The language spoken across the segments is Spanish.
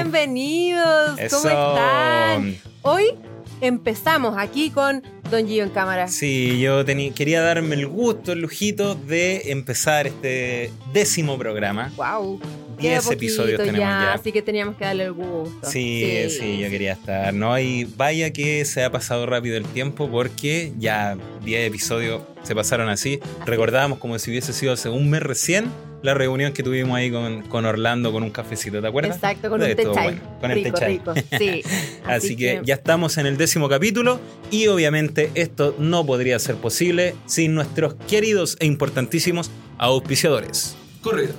Bienvenidos, ¿cómo Eso. están? Hoy empezamos aquí con Don Gio en cámara. Sí, yo quería darme el gusto, el lujito de empezar este décimo programa. Wow. Diez episodios tenemos ya. Así que teníamos que darle el gusto. Sí, sí, yo quería estar, ¿no? Y vaya que se ha pasado rápido el tiempo porque ya 10 episodios se pasaron así. Recordábamos como si hubiese sido hace un mes recién la reunión que tuvimos ahí con, con Orlando con un cafecito, ¿te acuerdas? Exacto, con De un té todo chai. bueno, con el rico. Sí. Así, que, ya estamos en el décimo capítulo y obviamente esto no podría ser posible sin nuestros queridos e importantísimos auspiciadores. Corrido.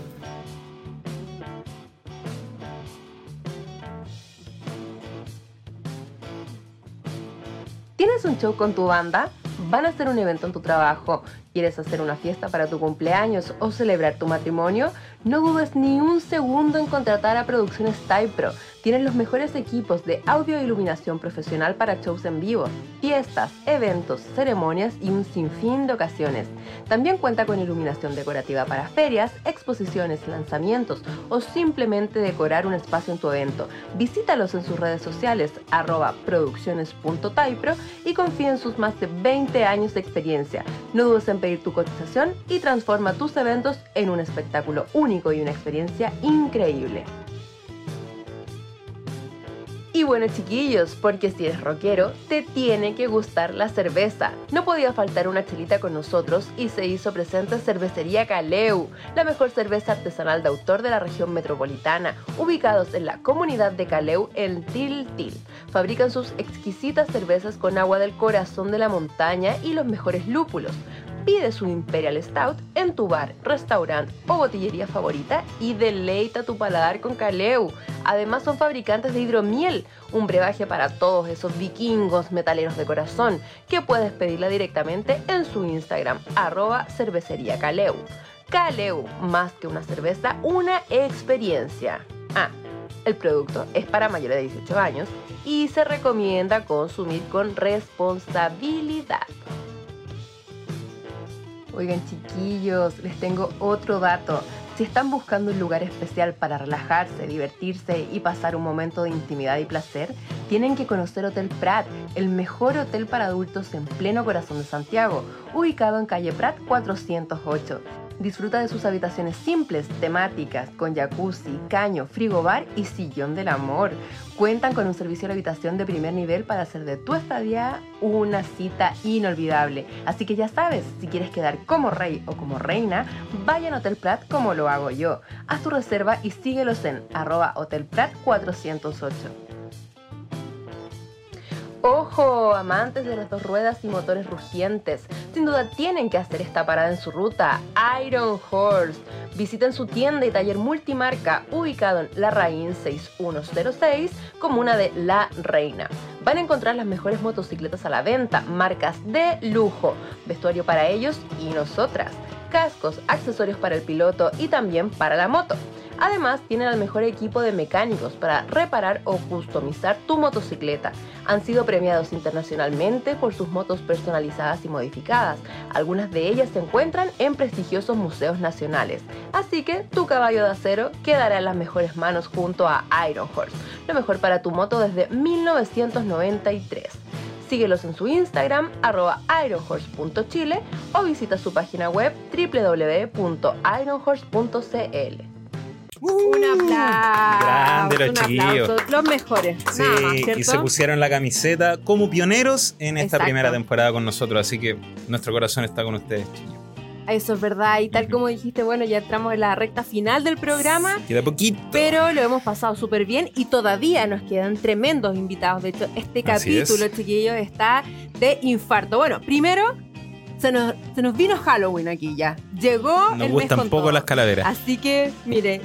¿Tienes un show con tu banda? ¿Van a hacer un evento en tu trabajo? ¿Quieres hacer una fiesta para tu cumpleaños o celebrar tu matrimonio? No dudes ni un segundo en contratar a Producciones Typro. Tienen los mejores equipos de audio e iluminación profesional para shows en vivo, fiestas, eventos, ceremonias y un sinfín de ocasiones. También cuenta con iluminación decorativa para ferias, exposiciones, lanzamientos o simplemente decorar un espacio en tu evento. Visítalos en sus redes sociales arroba producciones.typro y confía en sus más de 20 años de experiencia. No dudes en pedir tu cotización y transforma tus eventos en un espectáculo único y una experiencia increíble. Y bueno chiquillos, porque si eres rockero, te tiene que gustar la cerveza. No podía faltar una chelita con nosotros y se hizo presente Cervecería Caleu, la mejor cerveza artesanal de autor de la región metropolitana, ubicados en la comunidad de Caleu en Tiltil. Fabrican sus exquisitas cervezas con agua del corazón de la montaña y los mejores lúpulos. Pide su Imperial Stout en tu bar, restaurante o botillería favorita y deleita tu paladar con Caleu. Además son fabricantes de hidromiel, un brebaje para todos esos vikingos metaleros de corazón, que puedes pedirla directamente en su Instagram, arroba cervecería Caleu. Caleu, más que una cerveza, una experiencia. Ah, el producto es para mayores de 18 años y se recomienda consumir con responsabilidad. Oigan chiquillos, les tengo otro dato. Si están buscando un lugar especial para relajarse, divertirse y pasar un momento de intimidad y placer, tienen que conocer Hotel Prat, el mejor hotel para adultos en pleno corazón de Santiago, ubicado en calle Prat 408. Disfruta de sus habitaciones simples, temáticas, con jacuzzi, caño, frigobar y sillón del amor. Cuentan con un servicio de habitación de primer nivel para hacer de tu estadía una cita inolvidable. Así que ya sabes, si quieres quedar como rey o como reina, vayan a Hotel Prat como lo hago yo. Haz tu reserva y síguelos en arroba Hotel Prat 408. Ojo, amantes de las dos ruedas y motores rugientes, sin duda tienen que hacer esta parada en su ruta, Iron Horse. Visiten su tienda y taller multimarca ubicado en La Raín 6106, comuna de La Reina. Van a encontrar las mejores motocicletas a la venta, marcas de lujo, vestuario para ellos y nosotras, cascos, accesorios para el piloto y también para la moto. Además, tienen el mejor equipo de mecánicos para reparar o customizar tu motocicleta. Han sido premiados internacionalmente por sus motos personalizadas y modificadas. Algunas de ellas se encuentran en prestigiosos museos nacionales. Así que tu caballo de acero quedará en las mejores manos junto a Iron Horse, lo mejor para tu moto desde 1993. Síguelos en su Instagram, arroba ironhorse.chile o visita su página web www.ironhorse.cl. Un aplauso. Grande los un chiquillos. aplauso. Los mejores. Sí, nada más, y se pusieron la camiseta como pioneros en esta Exacto. primera temporada con nosotros, así que nuestro corazón está con ustedes, chiquillos. Eso es verdad. Y tal como dijiste, bueno, ya entramos en la recta final del programa. Queda poquito. Pero lo hemos pasado súper bien y todavía nos quedan tremendos invitados. De hecho, este capítulo, es. chiquillos, está de infarto. Bueno, primero se nos, se nos vino Halloween aquí ya. Llegó Nos el gustan mes con poco todo. las calaveras. Así que, mire,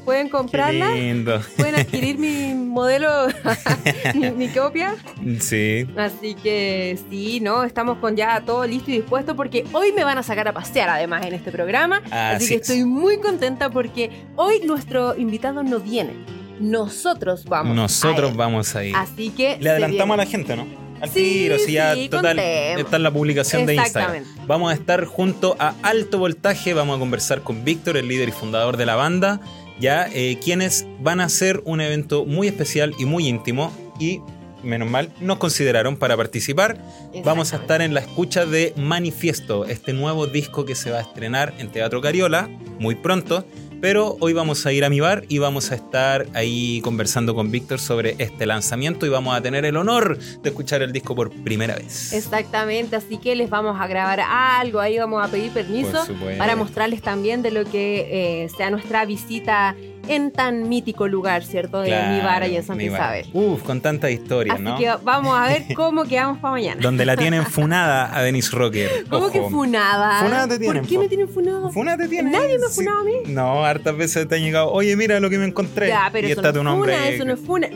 pueden Qué comprarla, lindo. pueden adquirir mi modelo, mi, mi copia. Sí. Así que sí, ¿no? Estamos con ya todo listo y dispuesto porque hoy me van a sacar a pasear además en este programa. Así, Así que es. estoy muy contenta porque hoy nuestro invitado no viene. Nosotros vamos. Nosotros a vamos a ir. Así que. Le adelantamos a la gente, ¿no? Al Sí, tiro, si ya sí, total contemos. está en la publicación de Instagram. Exactamente. Vamos a estar junto a Alto Voltaje, vamos a conversar con Víctor, el líder y fundador de la banda, ya eh, quienes van a hacer un evento muy especial y muy íntimo y menos mal nos consideraron para participar. Vamos a estar en la escucha de Manifiesto, este nuevo disco que se va a estrenar en Teatro Cariola muy pronto. Pero hoy vamos a ir a mi bar y vamos a estar ahí conversando con Víctor sobre este lanzamiento y vamos a tener el honor de escuchar el disco por primera vez. Exactamente, así que les vamos a grabar algo, ahí vamos a pedir permiso para mostrarles también de lo que eh, sea nuestra visita en tan mítico lugar, ¿cierto? De Claro, mi bar allá en bar. Isabel. Uf, con tantas historias, Así ¿no? que vamos a ver cómo quedamos para mañana. Donde la tienen funada a Denise Rocker. ¿Cómo Ojo. que funada? Funada te tienen, ¿Por qué po. me tienen funada? ¿Funa te tienen? Nadie me ha Sí. funado a mí. No, hartas veces te han llegado, oye, mira lo que me encontré. Ya, pero y eso está no tu es nombre. funa, eso no es funa.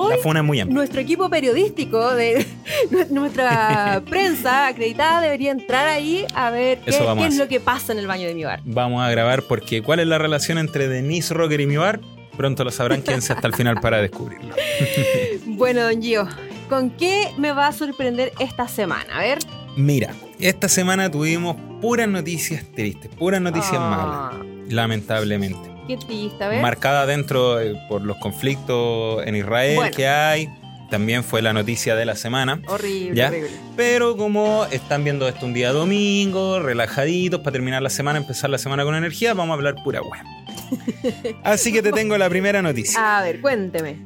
Hoy La funa es muy amplia. nuestro equipo periodístico de nuestra prensa acreditada debería entrar ahí a ver qué, es lo que pasa en el baño de mi bar. Vamos a grabar porque ¿cuál es la relación entre Denise Rocker y mi bar? Pronto lo sabrán, quédense hasta el final para descubrirlo. Bueno, don Gio, ¿con qué me va a sorprender esta semana? A ver. Mira, esta semana tuvimos puras noticias tristes, puras noticias Ah, malas, lamentablemente. Qué triste. Marcada dentro eh, por los conflictos en Israel Bueno. que hay. También fue la noticia de la semana. horrible, ¿Ya? horrible. Pero como están viendo esto un día domingo, relajaditos, para terminar la semana, empezar la semana con energía, vamos a hablar pura web. Así que te tengo la primera noticia. A ver, cuénteme.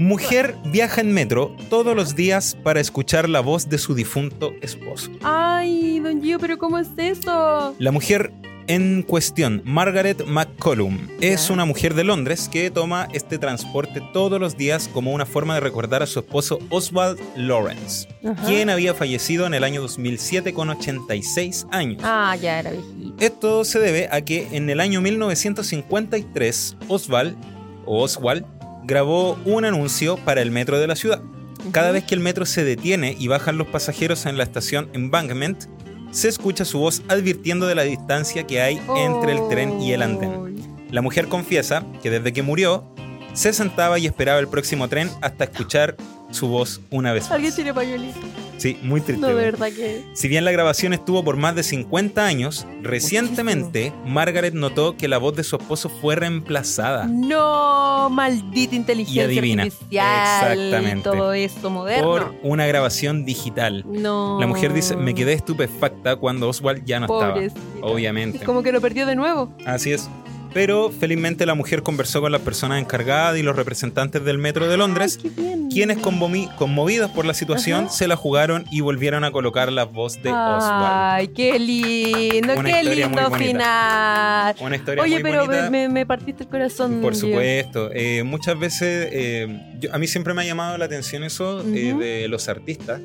Mujer viaja en metro todos los días para escuchar la voz de su difunto esposo. Ay, don Gio, pero ¿cómo es eso? La mujer en cuestión, Margaret McCollum, es una mujer de Londres que toma este transporte todos los días como una forma de recordar a su esposo Oswald Lawrence, Ajá. quien había fallecido en el año 2007 con 86 años. Ah, ya era viejito. Esto se debe a que en el año 1953 Oswald, o Oswald grabó un anuncio para el metro de la ciudad. Cada vez que el metro se detiene y bajan los pasajeros en la estación Embankment, se escucha su voz advirtiendo de la distancia que hay entre el tren y el andén. La mujer confiesa que desde que murió, se sentaba y esperaba el próximo tren hasta escuchar su voz una vez ¿Alguien más. tiene pañuelito? Sí, muy triste. No, verdad que. Si bien la grabación estuvo por más de 50 años, recientemente Margaret notó que la voz de su esposo fue reemplazada No, maldita inteligencia adivina. artificial. Exactamente. Todo esto moderno. por una grabación digital. No. La mujer dice, me quedé estupefacta cuando Oswald ya no Pobrecita. estaba. Obviamente. Es como que lo perdió de nuevo. Así es. Pero felizmente la mujer conversó con las personas encargadas y los representantes del metro de Londres, Ay, quienes conmovi- conmovidos por la situación Ajá. se la jugaron y volvieron a colocar la voz de Oswald. Ay, qué lindo, Una qué lindo final. Una historia Oye, muy pero bonita. me, me partiste el corazón. Por supuesto. Eh, muchas veces, eh, yo- a mí siempre me ha llamado la atención eso eh, de los artistas,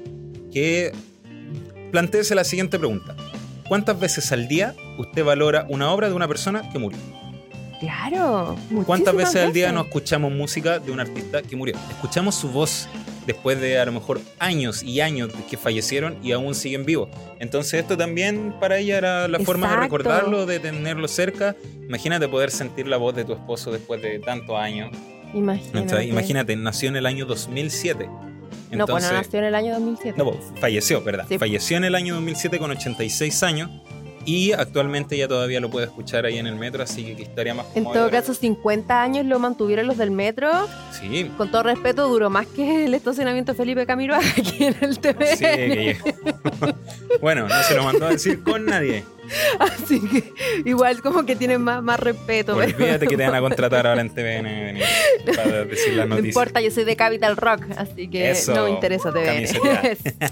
que planteese la siguiente pregunta. ¿Cuántas veces al día usted valora una obra de una persona que murió? Claro. ¿Cuántas veces al día no escuchamos música de un artista que murió? Escuchamos su voz después de a lo mejor años y años que fallecieron y aún siguen vivos. Entonces esto también para ella era la forma de Exacto. recordarlo, de tenerlo cerca. Imagínate poder sentir la voz de tu esposo después de tantos años. Imagínate. Entonces, imagínate, nació en el año 2007. No, pues no Entonces, nació en el año 2007. no, pues, falleció, ¿verdad? Sí. Falleció en el año 2007 con 86 años y actualmente ya todavía lo puede escuchar ahí en el metro, así que qué historia más en todo caso, 50 años lo mantuvieron los del metro. Sí, Con todo respeto, duró más que el estacionamiento Felipe Camilo aquí en el TV. sí, que Bueno, no se lo mandó a decir con nadie. Así que igual como que tienen más, más respeto. pero- Olvídate que te van a contratar ahora en TVN para decir las No noticias. importa, yo soy de Capital Rock, así que Eso, no me interesa TVN.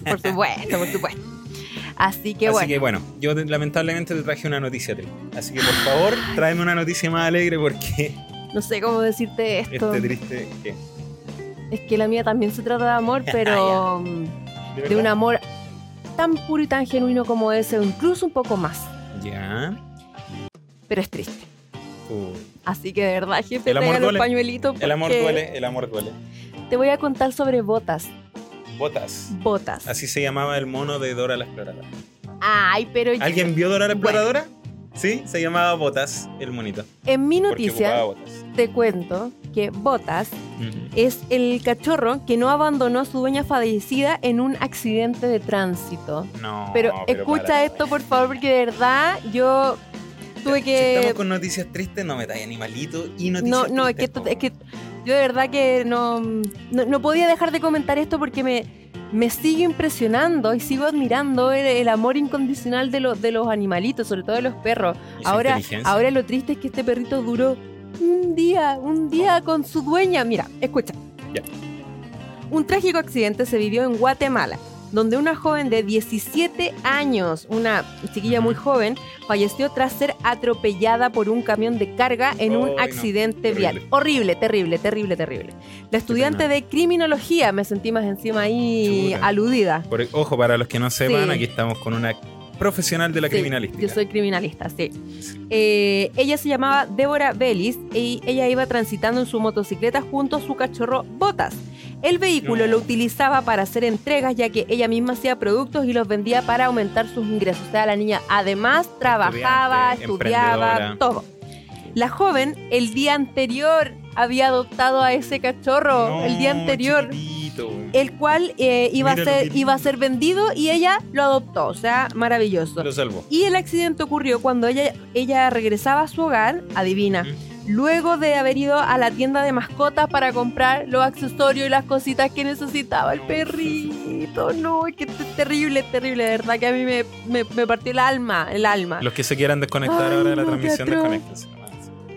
por supuesto, por supuesto. Así que Así bueno. que bueno, yo te- lamentablemente te traje una noticia triste. Así que por favor, tráeme una noticia más alegre porque No sé cómo decirte esto. este triste. ¿qué? Es que la mía también se trata de amor, pero mm, ¿De un amor tan puro y tan genuino como ese, o incluso un poco más. Ya. Pero es triste. Uh, Así que de verdad, jefe, El amor duele. El amor duele, el amor duele. Te voy a contar sobre botas. Botas. Botas. Así se llamaba el mono de Dora la Exploradora. Ay, pero ¿Alguien vio Dora la Bueno. Exploradora? Sí, se llamaba Botas, el monito. en mi noticia te cuento que Botas Ujú. es el cachorro que no abandonó a su dueña fallecida en un accidente de tránsito. No, Pero, escucha para. esto, por favor, porque de verdad yo tuve Si estamos que... con noticias tristes, no metáis animalito y noticias No, no, es que, tristes, esto- es que yo de verdad que no, no, no podía dejar de comentar esto porque me, me sigue impresionando y sigo admirando el, el amor incondicional de, los de los animalitos, sobre todo de los perros. Ahora, ahora lo triste es que este perrito duró un día, un día con su dueña. Mira, escucha. Un trágico accidente se vivió en Guatemala, donde una joven de 17 años, una chiquilla muy joven, falleció tras ser atropellada por un camión de carga en un no. accidente Terrible. vial. Horrible, terrible, terrible, terrible. La estudiante de criminología, me sentí más encima ahí aludida. Por- ojo, para los que no sepan, Sí. aquí estamos con una profesional de la Sí, criminalística. Yo soy criminalista, sí. Eh, ella se llamaba Débora Bellis y ella iba transitando en su motocicleta junto a su cachorro Botas. El vehículo lo utilizaba para hacer entregas ya que ella misma hacía productos y los vendía para aumentar sus ingresos. O sea, la niña además trabajaba, estudiaba, todo. La joven el día anterior había adoptado a ese cachorro, No, el día anterior chiquitito. el cual eh, iba, a Mira ser, iba a ser vendido y ella lo adoptó. O sea, maravilloso. Lo salvó. Y el accidente ocurrió cuando ella, ella regresaba a su hogar, adivina, Mm. Luego de haber ido a la tienda de mascotas para comprar los accesorios y las cositas que necesitaba el perrito. No, es que es terrible, terrible, de verdad que a mí me, me- me partió el alma, el alma. Los que se quieran desconectar Ay, ahora de la no, transmisión, desconectense.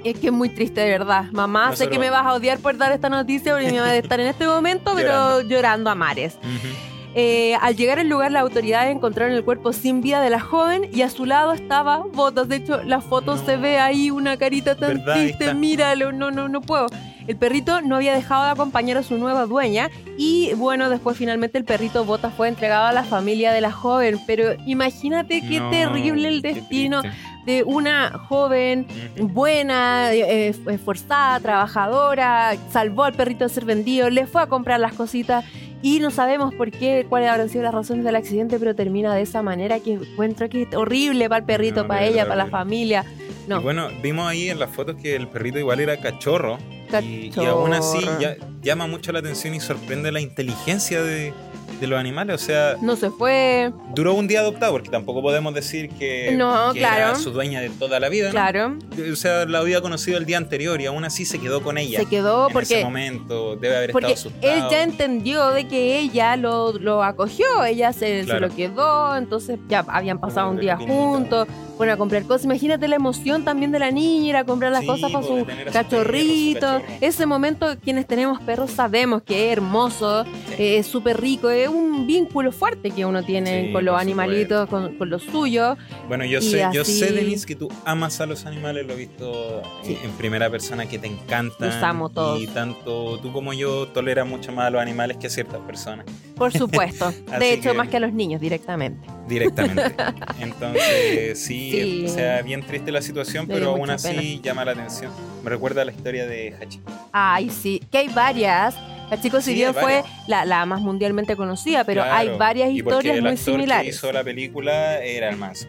Es que es muy triste, de verdad. Mamá, sé que me vas a odiar por dar esta noticia porque me va a estar en este momento, pero Llorando. llorando a mares. Ujú. Eh, al llegar al lugar, las autoridades encontraron el cuerpo sin vida de la joven y a su lado estaba Botas. De hecho, la foto No. se ve ahí una carita tan triste. Míralo, no, no, no puedo. El perrito no había dejado de acompañar a su nueva dueña y bueno, después finalmente el perrito Botas fue entregado a la familia de la joven. Pero imagínate qué No, terrible el destino de una joven buena, eh, eh, esforzada, trabajadora, salvó al perrito de ser vendido, le fue a comprar las cositas y no sabemos por qué, cuáles habrán sido las razones del accidente, pero termina de esa manera que encuentro que es horrible para el perrito, No, para ella, para la familia. No, Y bueno, vimos ahí en las fotos que el perrito igual era cachorro. Y, y aún así Cachorro. ya- llama mucho la atención y sorprende la inteligencia de, de los animales. O sea, no se fue, duró un día adoptado, porque tampoco podemos decir que, No, que claro. era su dueña de toda la vida. ¿no? claro, O sea, la había conocido el día anterior y aún así se quedó con ella. se quedó en ese porque... momento debe haber Porque estado asustado. él ya entendió de que ella lo, lo acogió, ella se, lo quedó, entonces ya habían pasado un día juntos, fueron a comprar cosas. Imagínate la emoción también de la niña, ir a comprar las Sí, cosas para su cachorrito. perro, su cachorro. Ese momento, quienes tenemos perros sabemos que es hermoso, eh, es súper rico, es un vínculo fuerte que uno tiene Sí, con los animalitos, con, con los suyos. Bueno, yo sé, yo sé, Denise, que tú amas a los animales, lo he visto Sí. en primera persona, que te encantan. Los amo todos. Y tanto tú como yo toleras mucho más a los animales que a ciertas personas, Por supuesto. De hecho, que- más que a los niños directamente. directamente. Entonces, sí, Sí. o sea, bien triste la situación, Me pero aún así llama la atención. Me recuerda a la historia de Hachi. Ay, sí, que hay varias. La Chico si Sí, fue la, la más mundialmente conocida, pero hay varias y porque historias el muy actor que similares. hizo la película era el manso.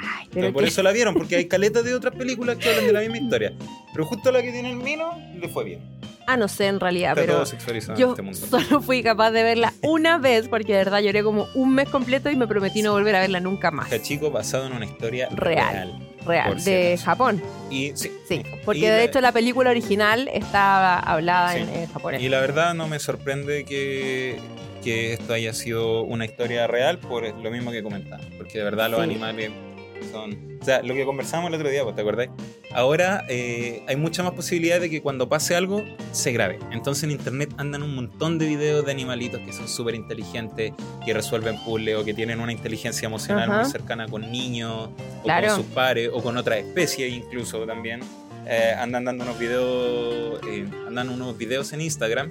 Ay, pero por eso la vieron, porque hay caletas de otras películas que hablan de la misma historia. Pero justo la que tiene el Mino le fue bien. Ah, no sé en realidad, Está pero todo yo este mundo. solo fui capaz de verla una vez porque de verdad lloré como un mes completo y me prometí no volver a verla nunca más. Hachiko basado en una historia Real. real. Real, de. Japón. Y sí, Sí, Y porque la- de hecho la película original está hablada Sí. en, en japonés. Y la verdad no me sorprende que, que esto haya sido una historia real por lo mismo que comentaba. Porque de verdad los Sí. animales son... O sea, lo que conversamos el otro día, pues, ¿te acordáis? Ahora eh, hay mucha más posibilidad de que cuando pase algo se grabe. Entonces en internet andan un montón de videos de animalitos que son súper inteligentes, que resuelven puzzles o que tienen una inteligencia emocional Ajá. muy cercana con niños o Claro. con sus pares o con otras especies incluso también. Eh, andan dando unos videos, eh, andan unos videos en Instagram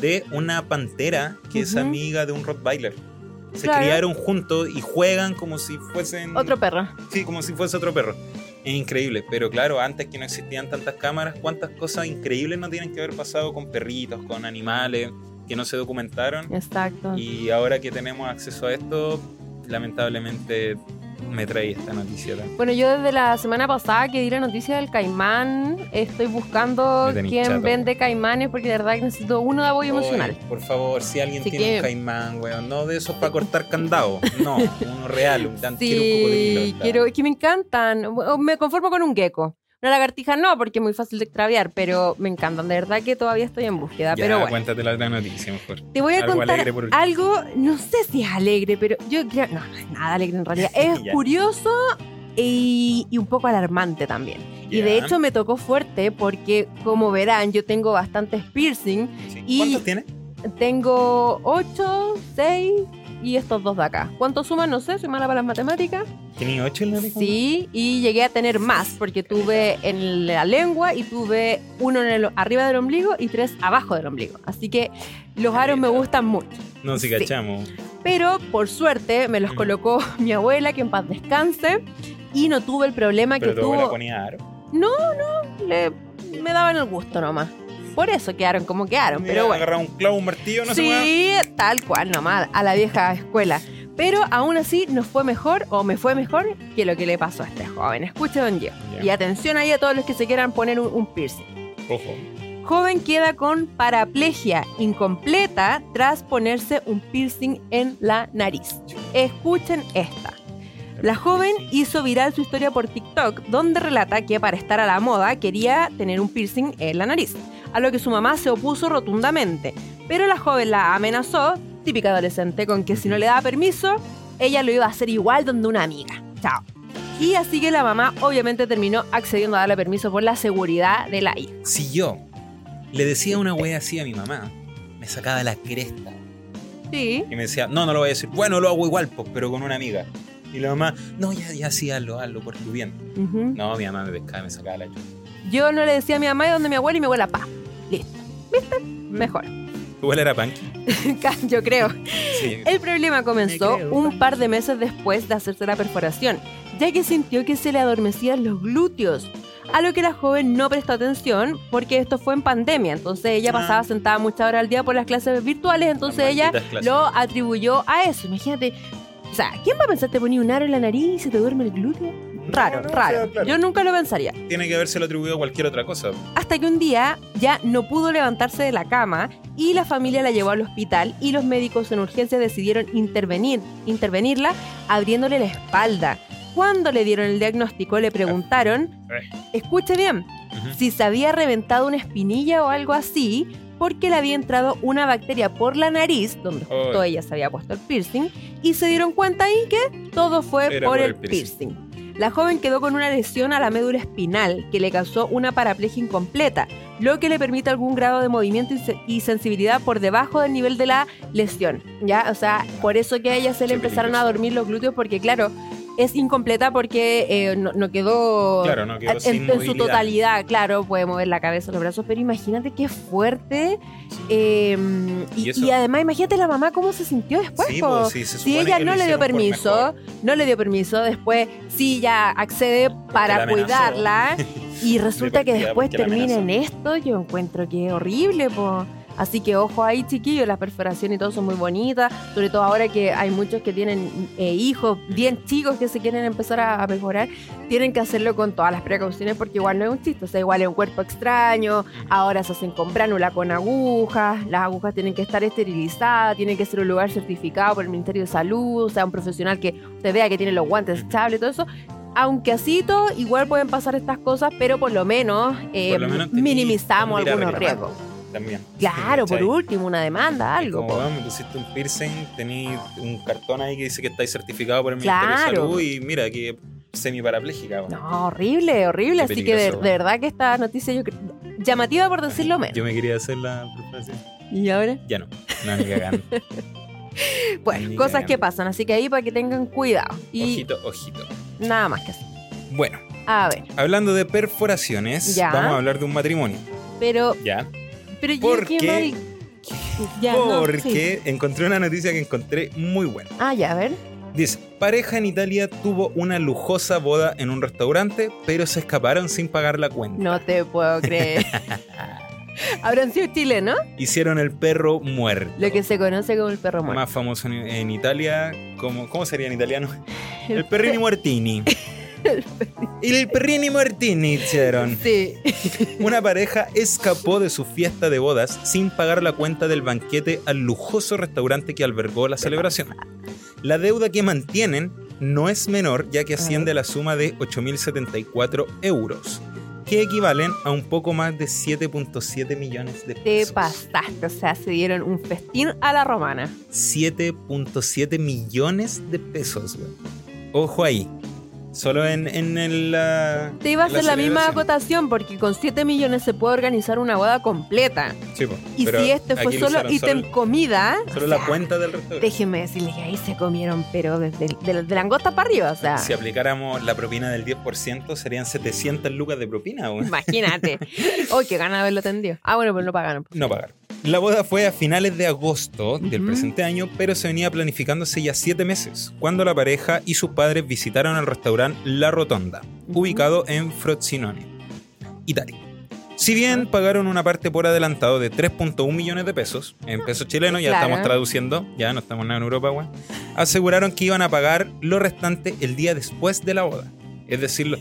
de una pantera que es Ujú. amiga de un Rottweiler. Se Claro. criaron juntos y juegan como si fuesen. Otro perro. Sí, como si fuese otro perro. Es increíble, pero claro, antes que no existían tantas cámaras, cuántas cosas increíbles no tienen que haber pasado con perritos, con animales que no se documentaron. Exacto. Y ahora que tenemos acceso a esto, lamentablemente me trae esta noticia. tan- Bueno, yo desde la semana pasada que di la noticia del caimán, estoy buscando quién chato. vende caimanes porque de verdad que necesito uno de apoyo emocional. Por favor, si alguien Así tiene que- un caimán, weón, no de esos para cortar candado. No, uno real, un tan quiero un cocodrilo. Sí, quiero, que me encantan. Me conformo con un gecko. Una lagartija no, porque es muy fácil de extraviar, pero me encantan. De verdad que todavía estoy en búsqueda. Ya, pero bueno, cuéntate la otra noticia mejor. te voy a algo contar por algo, no sé si es alegre, pero yo creo, no, no es nada alegre en realidad. Es curioso y, y un poco alarmante también. Y de hecho me tocó fuerte porque, como verán, yo tengo bastantes piercing. Sí. y- ¿Cuántos tienes? Tengo 8, 6 y estos dos de acá. ¿Cuántos suman? No sé, soy mala para las matemáticas. ¿Tenías ocho en la oreja? Sí, y llegué a tener más porque tuve en la lengua y tuve uno en el, arriba del ombligo y tres abajo del ombligo. Así que los aros me gustan mucho. No, si Sí. cachamos. Pero por suerte me los Mm. colocó mi abuela, que en paz descanse, y no tuve el problema Pero que tu abuela tuvo. ponía aro. Le- me daban el gusto nomás. Por eso quedaron como quedaron, pero bueno. Agarrar un clavo, un martillo, no. Sí, tal cual, nomás, a la vieja escuela. Pero aún así nos fue mejor, o me fue mejor, que lo que le pasó a este joven. Escuche, don Gio. Ya. Y atención ahí a todos los que se quieran poner un, un piercing. Ojo. Joven queda con paraplegia incompleta tras ponerse un piercing en la nariz. Escuchen esta. La joven hizo viral su historia por TikTok, donde relata que para estar a la moda quería tener un piercing en la nariz, a lo que su mamá se opuso rotundamente. Pero la joven la amenazó, típica adolescente, con que si no le daba permiso, ella lo iba a hacer igual donde una amiga. Chao. Y así que la mamá obviamente terminó accediendo a darle permiso por la seguridad de la hija. Si yo le decía una wea así a mi mamá, me sacaba la cresta. Sí. Y me decía, no, no lo voy a decir. Bueno, lo hago igual, pues, pero con una amiga. Y la mamá, no, ya, ya sí, hazlo, hazlo por tu bien. No, mi mamá me pescaba, me sacaba la chucha. Yo no le decía a mi mamá y donde mi abuela y mi abuela, pa. Listo. ¿Viste? Mejor. ¿Tu abuela era punky? Yo creo. Sí. El problema comenzó un par de meses después de hacerse la perforación, ya que sintió que se le adormecían los glúteos. A lo que la joven no prestó atención porque esto fue en pandemia, entonces ella Ah. pasaba sentada muchas horas al día por las clases virtuales, entonces ella clases. lo atribuyó a eso. Imagínate, o sea, ¿quién va a pensar te ponía un aro en la nariz y se te duerme el glúteo? Raro, No, no, raro. o sea, claro. Yo nunca lo pensaría. Tiene que habérselo atribuido a cualquier otra cosa. Hasta que un día ya no pudo levantarse de la cama y la familia la llevó al hospital y los médicos en urgencia decidieron intervenir, intervenirla abriéndole la espalda. Cuando le dieron el diagnóstico le preguntaron, escuche bien, si se había reventado una espinilla o algo así, porque le había entrado una bacteria por la nariz, donde justo ella se había puesto el piercing, y se dieron cuenta ahí que todo fue Era por, por el el piercing. piercing. La joven quedó con una lesión a la médula espinal que le causó una paraplegia incompleta, lo que le permite algún grado de movimiento y se- y sensibilidad por debajo del nivel de la lesión. ¿Ya? O sea, por eso que a ella se le empezaron a dormir los glúteos, porque claro, es incompleta porque eh, no, no quedó Claro, no quedó en, sin en su totalidad, claro, puede mover la cabeza, los brazos, pero imagínate qué fuerte. eh, y, Y eso- y además, imagínate la mamá cómo se sintió después. Sí, pues, sí, se si ella no le dio permiso, no le dio permiso, después sí ya accede para cuidarla y resulta que después termina en esto, yo encuentro que es horrible, po. Así que ojo ahí, chiquillos, las perforaciones y todo son muy bonitas, sobre todo ahora que hay muchos que tienen eh, hijos bien chicos que se quieren empezar a, a perforar, tienen que hacerlo con todas las precauciones porque igual no es un chiste, o sea, igual es un cuerpo extraño, ahora se hacen con bránula con agujas, las agujas tienen que estar esterilizadas, tienen que ser un lugar certificado por el Ministerio de Salud, o sea, un profesional que usted vea que tiene los guantes desechables y todo eso. Aunque así todo, igual pueden pasar estas cosas, pero por lo menos, eh, Por lo menos minimizamos algunos riesgos. También. Claro, por último, una demanda, algo. Como, me pusiste un piercing, tení un cartón ahí que dice que estáis certificado por el Ministerio Claro. de Salud y mira que semiparapléjica. weón. No, horrible, horrible. Qué Así que de, verdad que esta noticia yo creo- llamativa por decirlo menos. Yo me quería hacer la. Y ahora, Ya no. No, ni cagando. bueno, Ni cosas cagando. que pasan. Así que ahí para que tengan cuidado. Y Ojito, ojito. nada más que así. Bueno, A ver, hablando de perforaciones, Ya. vamos a hablar de un matrimonio. pero, ¿Ya? Pero yo ¿Por qué qué? mal. Ya, no, porque encontré una noticia que encontré muy buena. Ah, ya, a ver. Dice, pareja en Italia tuvo una lujosa boda en un restaurante, pero se escaparon sin pagar la cuenta. No te puedo creer. Habrán sido chilenos, Hicieron el perro muerto. lo que se conoce como el perro muerto. Más famoso en, en Italia, como, ¿cómo sería en italiano? El perrini muertini. El perrini muertini hicieron. Sí. Una pareja escapó de su fiesta de bodas sin pagar la cuenta del banquete al lujoso restaurante que albergó la celebración. La deuda que mantienen no es menor ya que asciende a la suma de 8.074 euros, que equivalen a un poco más de 7.7 millones de Te pesos. pasaste, o sea, se dieron un festín a la romana. 7.7 millones de pesos, güey. Ojo ahí. Solo en, en el, la. Te iba a hacer la misma acotación porque con 7 millones se puede organizar una boda completa. Sí, po, Y si este fue solo ítem Solo, comida, solo o la cuenta del restaurante. déjenme decirles que ahí se comieron, pero desde de, la- de la angosta para arriba, o sea. Si aplicáramos la propina del 10%, serían 700 lucas de propina. Imagínate. Uy, qué gana de haberlo atendido. Ah, bueno, pues no pagaron. No pagar. La boda fue a finales de agosto del presente año, pero se venía planificándose ya siete meses, cuando la pareja y sus padres visitaron el restaurante La Rotonda, ubicado en Frosinone, Italia. Si bien pagaron una parte por adelantado de 3.1 millones de pesos, en pesos chilenos, ya Claro. estamos traduciendo, ya no estamos nada en Europa, güey, aseguraron que iban a pagar lo restante el día después de la boda. Es decir,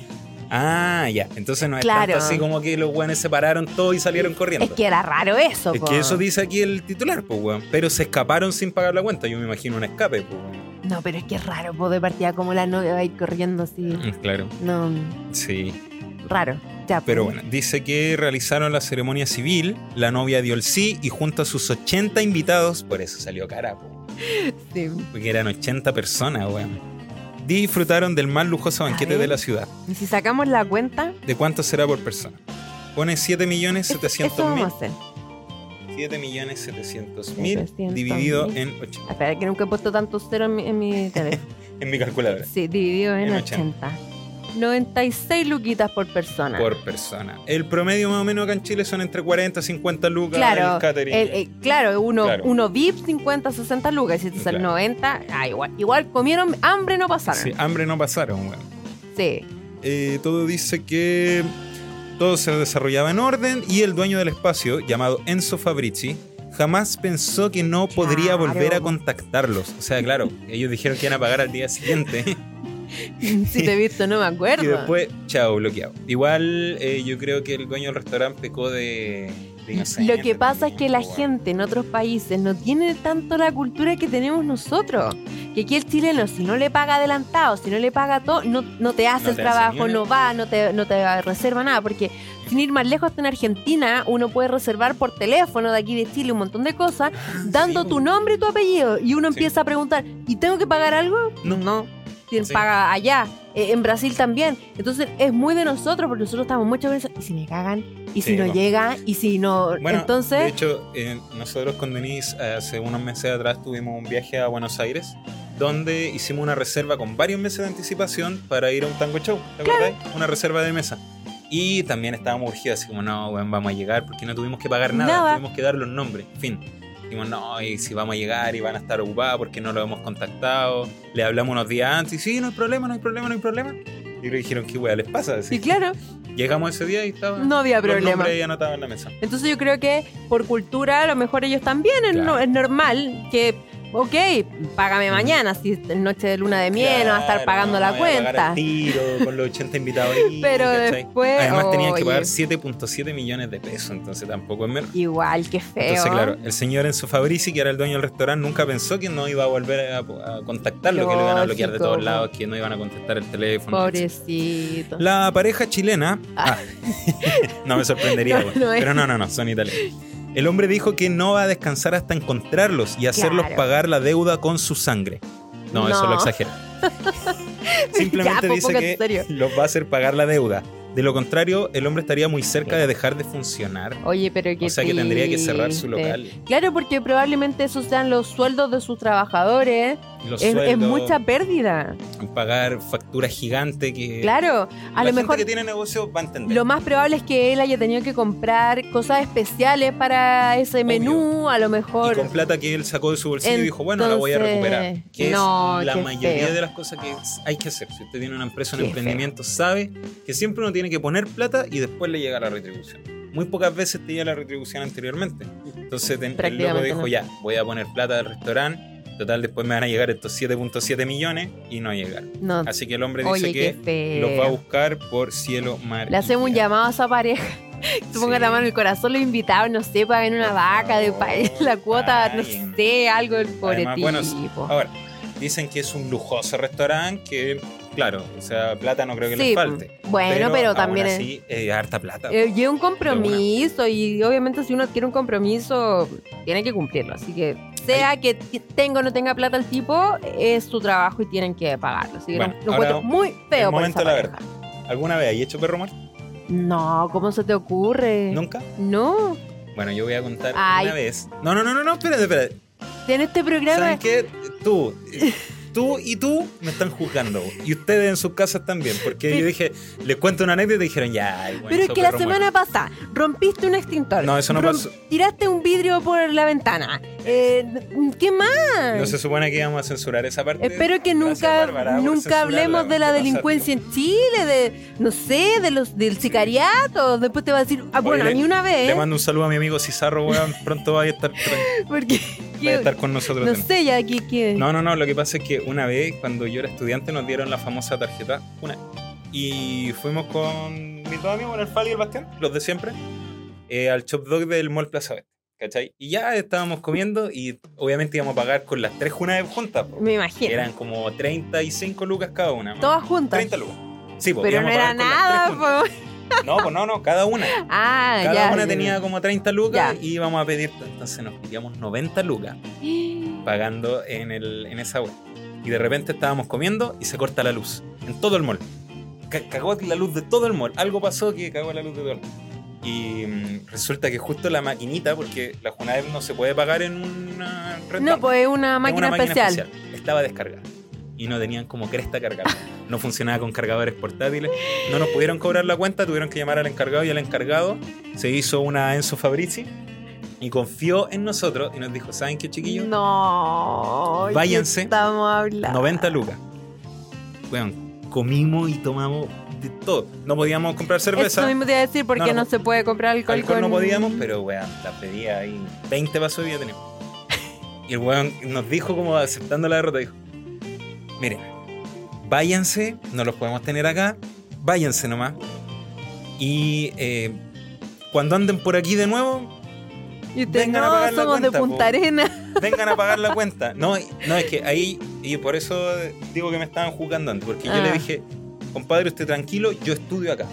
ah, ya, entonces no es Claro. tanto así como que los güeyes separaron todo y salieron corriendo. Es que era raro eso, Es po. que eso dice aquí el titular, pues, weón. Pero se escaparon sin pagar la cuenta. Yo me imagino un escape, pues. No, pero es que es raro, po, de partida como la novia va a ir corriendo así. Mm, Claro, No, sí. raro. Ya, po. Pero bueno, dice que realizaron la ceremonia civil, la novia dio el sí y junto a sus 80 invitados, por eso salió cara, po, Sí. porque eran 80 personas, weón. Disfrutaron del más lujoso banquete de la ciudad. Y si sacamos la cuenta, ¿De cuánto será por persona? Pone 7 millones eso, 700 eso mil. vamos a hacer. 7 millones 700 mil 700 dividido en 80. Espera, que nunca he puesto tantos ceros en mi, en mi teléfono. En mi calculadora. Sí, dividido en, En 80. 96 luquitas por persona. por persona. El promedio más o menos acá en Chile son entre 40 y 50 lucas Claro, el catering. El- el- claro, uno, Claro. uno VIP 50, 60 lucas. Y si te sale Claro. 90, ah, igual, igual comieron, hambre no pasaron. Sí, hambre no pasaron, weón. Sí. Eh, todo dice que todo se desarrollaba en orden y el dueño del espacio, llamado Enzo Fabrizi, jamás pensó que no podría Claro. volver a contactarlos. O sea, claro, ellos dijeron que iban a pagar al día siguiente Si te he visto, no me acuerdo. y después, chao, bloqueado. Igual eh, yo creo que el dueño del restaurante pecó de... Lo que pasa es que la po, gente en otros países no tiene tanto la cultura que tenemos nosotros. Que aquí el chileno, si no le paga adelantado, si no le paga todo, no, no te hace No el te trabajo, no va, no te, no te reserva nada. Porque sin ir más lejos, hasta en Argentina, uno puede reservar por teléfono de aquí de Chile un montón de cosas, dando Ah, sí, tu nombre y tu apellido. Y uno Sí. empieza a preguntar, ¿y tengo que pagar algo? No. No. Quien Sí. paga allá, eh, en Brasil también. Entonces es muy de nosotros, porque nosotros estamos muchas veces, ¿y si me cagan? ¿Y si Sí, no po. llega? ¿Y si no? Bueno, Entonces... de hecho, eh, nosotros con Denise hace unos meses atrás tuvimos un viaje a Buenos Aires donde hicimos una reserva con varios meses de anticipación para ir a un tango show, ¿te acuerdas? Una reserva de mesa. Y también estábamos urgidos, así como, no, weón, vamos a llegar porque no tuvimos que pagar nada, Nada. tuvimos que dar los nombres, fin. Dijimos, no, y si vamos a llegar y van a estar ocupados porque no lo hemos contactado. Le hablamos unos días antes y sí, no hay problema, no hay problema, no hay problema. Y le dijeron, ¿qué weá les pasa? Así, Sí, claro, Llegamos ese día y estaba no había problema. nombres ahí anotados en la mesa. Entonces yo creo que por cultura a lo mejor ellos también Claro. es normal que, ok, págame mañana si es noche de luna de miel, no va a estar pagando la no cuenta. tiro con los 80 invitados ahí, Pero ¿cachai? después, Además tenían que pagar 7.7 millones de pesos, entonces tampoco es menos. Igual, que feo. Entonces, claro, el señor Enzo Fabrici, que era el dueño del restaurante, nunca pensó que no iba a volver a, a contactarlo, que lo iban a bloquear de todos lados, que no iban a contestar el teléfono. Pobrecito. La pareja chilena. Ah. ah, no me sorprendería, No, no pero no, no, no, son italianos. El hombre dijo que no va a descansar hasta encontrarlos y hacerlos Claro. pagar la deuda con su sangre. No, eso lo exagera. Simplemente Ya, po, dice que serio. los va a hacer pagar la deuda. De lo contrario, el hombre estaría muy cerca de dejar de funcionar. Oye, pero que O sea que tendría que cerrar su local. Claro, porque probablemente esos sean los sueldos de sus trabajadores los Es, mucha pérdida. pagar facturas gigantes que Claro, a la lo gente mejor que tiene negocio va a entender. lo más probable es que él haya tenido que comprar cosas especiales para ese menú, a lo y mejor. con plata que él sacó de su bolsillo y dijo, bueno, la voy a recuperar. Que no, es la mayoría feo. de las cosas que hay que hacer. Si usted tiene una empresa, un Qué emprendimiento, sabe que siempre uno tiene que poner plata y después le llega la retribución. Muy pocas veces te llega la retribución anteriormente. Entonces el loco dijo, no. ya, voy a poner plata del restaurante. Total, después me van a llegar estos 7.7 millones y no llegar. No, Así que el hombre dice oye, que los va a buscar por cielo, mar Le y hacemos un llamado a esa pareja. Se ponga Sí. la mano en el corazón, los invitados, no sé, paguen una Por vaca, de la cuota, no sé, algo del pobre Además, bueno, tipo. Ahora, dicen que es un lujoso restaurante que, claro, o sea, plata no creo que Sí, les falte. bueno, pero, aún también así, eh, harta plata. Eh, lleva un compromiso y obviamente si uno adquiere un compromiso tiene que cumplirlo. Así que sea que tenga o no tenga plata el tipo, es su trabajo y tienen que pagarlo. Así que Bueno, lo encuentro muy feo por momento esa la pareja. ¿Alguna vez hay hecho perro muerto? No, ¿cómo se te ocurre? ¿Nunca? No. Bueno, yo voy a contar Ay. una vez. No, no, no, no, no, espérate, espérate. En este programa ¿Saben qué? Tú, tú y tú me están juzgando. Y ustedes en sus casas también. Porque yo dije, les cuento una anécdota y dijeron, ya, ay, bueno, Pero es que la semana pasada rompiste un extintor. No, eso no pasó. Tiraste un vidrio por la ventana. Eh, ¿Qué más? No se supone que íbamos a censurar esa parte. Espero que Gracias, nunca, Bárbara, nunca hablemos de la censurarla. ¿Qué pasa, delincuencia en Chile, de, no sé, de los del sicariato. Después te va a decir, ah, bueno, mí una Le vez, mando un saludo a mi amigo Cizarro, weón. Pronto vaya a estar, porque vaya a estar con nosotros. no sé ya aquí qué. No, no, no. Lo que pasa es que una vez, cuando yo era estudiante, nos dieron la famosa tarjeta una. Y fuimos con mis dos amigos, con el Fali y el Bastián, los de siempre, eh, al Chop Dog del Mall Plaza Oeste. ¿Cachai? Y ya estábamos comiendo y obviamente íbamos a pagar con las tres junas juntas. Me imagino. Eran como 35 lucas cada una. Todas juntas. 30 lucas. Sí, po, Pero no era nada. No, pues no, no, cada una. Ah, Cada ya. una ya, tenía ya. como 30 lucas y íbamos a pedir. Entonces nos pedíamos 90 lucas pagando en, el, en esa web. Y de repente estábamos comiendo y se corta la luz en todo el mall. Ca- cagó la luz de todo el mall. Algo pasó que cagó la luz de todo el mall. Y mm, resulta que justo la maquinita, porque la Junaev no se puede pagar en una renta. No, pues es una máquina, una especial. Estaba descargada. Y no tenían como cresta cargada. No funcionaba con cargadores portátiles. No nos pudieron cobrar la cuenta, tuvieron que llamar al encargado y el encargado se hizo una Enzo Fabrici y confió en nosotros y nos dijo, ¿saben qué chiquillos? No. ¿qué Váyanse. Estamos hablando. 90 lucas. Bueno, comimos y tomamos de todo. No podíamos comprar cerveza. Eso mismo te iba a decir, porque No, no, no. se puede comprar alcohol, Alcohol con... no podíamos, pero weón, la pedía ahí. 20 vasos ya teníamos. Y el weón nos dijo, como aceptando la derrota, dijo: Miren, váyanse, no los podemos tener acá, váyanse nomás. Y eh, cuando anden por aquí de nuevo, Y usted, Vengan a no, pagar la somos cuenta, de Punta po". Arena. vengan a pagar la cuenta. No, no, es que ahí, y por eso digo que me estaban jugando antes, porque yo Ah. le dije, compadre, usted tranquilo, yo estudio acá.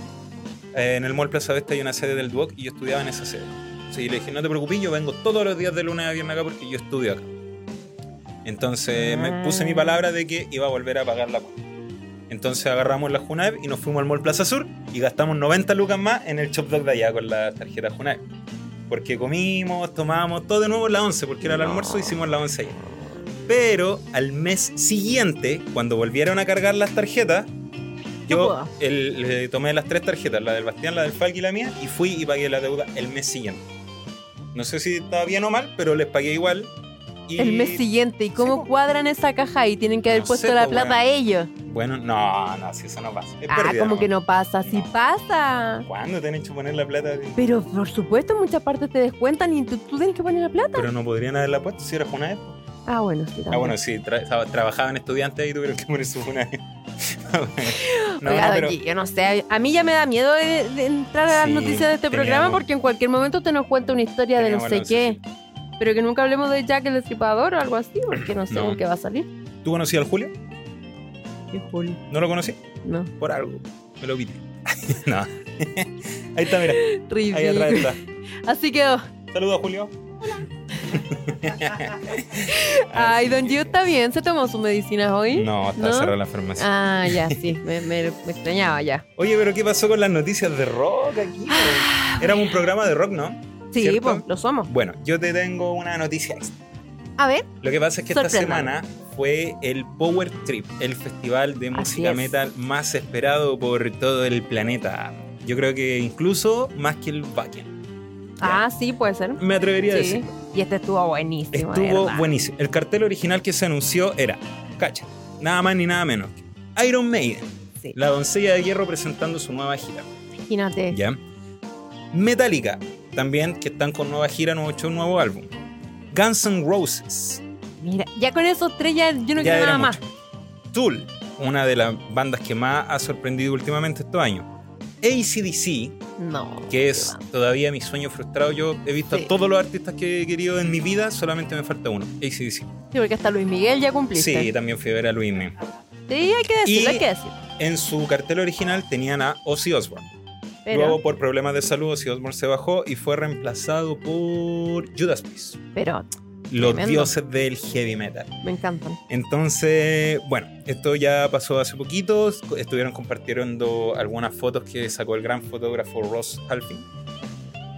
Eh, en el Mall Plaza Vesta hay una sede del Duoc y yo estudiaba en esa sede. Sí, le dije, no te preocupes, yo vengo todos los días de lunes a viernes acá porque yo estudio acá. Entonces me Ah. puse mi palabra de que iba a volver a pagar la cuenta. Entonces agarramos la Junaev y nos fuimos al Mall Plaza Sur y gastamos 90 lucas más en el Chop Dog de allá con la tarjeta Junaev. Porque comimos, tomamos, todo de nuevo en la 11, porque era el No. almuerzo hicimos la 11 allá. Pero al mes siguiente, cuando volvieron a cargar las tarjetas, yo el- le tomé las tres tarjetas, la del Bastián, la del Falk y la mía, y fui y pagué la deuda el mes siguiente. No sé si estaba bien o mal, pero les pagué igual. Y, El mes siguiente. ¿Y cómo Sí, cuadran esa caja ahí? Tienen que haber No puesto sé, la po, plata a ellos. Bueno, no, no, si eso no pasa. Es Ah, pérdida como que no pasa. Sí No. pasa. ¿Cuándo te han hecho poner la plata? Pero por supuesto, en muchas partes te descuentan y tú, tú tienes que poner la plata. Pero no podrían haberla puesto si era Junaed. Ah, bueno, sí. Ah, bueno, sí, tra- traba- trabajaban estudiantes y tuvieron que poner su no, Oiga, no, pero yo no sé, a mí ya me da miedo de, de entrar a las Sí, noticias de este teníamos- programa porque en cualquier momento te nos cuenta una historia de no sé qué. Pero que nunca hablemos de Jack el Destripador o algo así, porque no sé No. qué va a salir. ¿Tú conocías al Julio? Qué Julio. ¿No lo conocí? No. Por algo. Me lo pité. no. Ahí está, mira. Ahí atrás Ridículo. está. Así quedó. Saludos, Julio. Ay, Don Gio está bien, se tomó su medicina hoy. No, está ¿No? cerrada la farmacia. Ah, ya, sí, me, me- me extrañaba ya. Oye, pero ¿qué pasó con las noticias de rock aquí? Éramos un programa de rock, ¿no? Sí, ¿Cierto? pues lo somos. Bueno, yo te tengo una noticia extra. A ver, Lo que pasa es que esta semana fue el Power Trip, el festival de música metal más esperado por todo el planeta. Yo creo que incluso más que el Wacken. Ah, sí, puede ser. Me atrevería a Sí. decirlo. Y este estuvo buenísimo. Estuvo buenísimo. El cartel original que se anunció era, cacha, nada más ni nada menos. Iron Maiden, Sí. la doncella de hierro presentando su nueva gira. Imagínate. ¿Ya? Metallica, también que están con nueva gira, nuevo show, nuevo álbum. Guns N' Roses, Mira, ya con esos tres ya yo no ya quiero nada más. mucho. Tool, una de las bandas que más ha sorprendido últimamente estos años. ACDC, No. que es todavía mi sueño frustrado. Yo he visto Sí. a todos los artistas que he querido en mi vida, solamente me falta uno, ACDC. Sí, porque hasta Luis Miguel ya cumpliste. Sí, también fui a ver a Luis Miguel. Sí, hay que decirlo, hay que decirlo. En su cartel original tenían a Ozzy Osbourne. Pero, Luego, por problemas de salud, Ozzy Osbourne se bajó y fue reemplazado por Judas Priest. pero Los Tremendo. dioses del heavy metal. me encantan. Entonces, bueno, esto ya pasó hace poquito. Estuvieron compartiendo algunas fotos que sacó el gran fotógrafo Ross Halfin.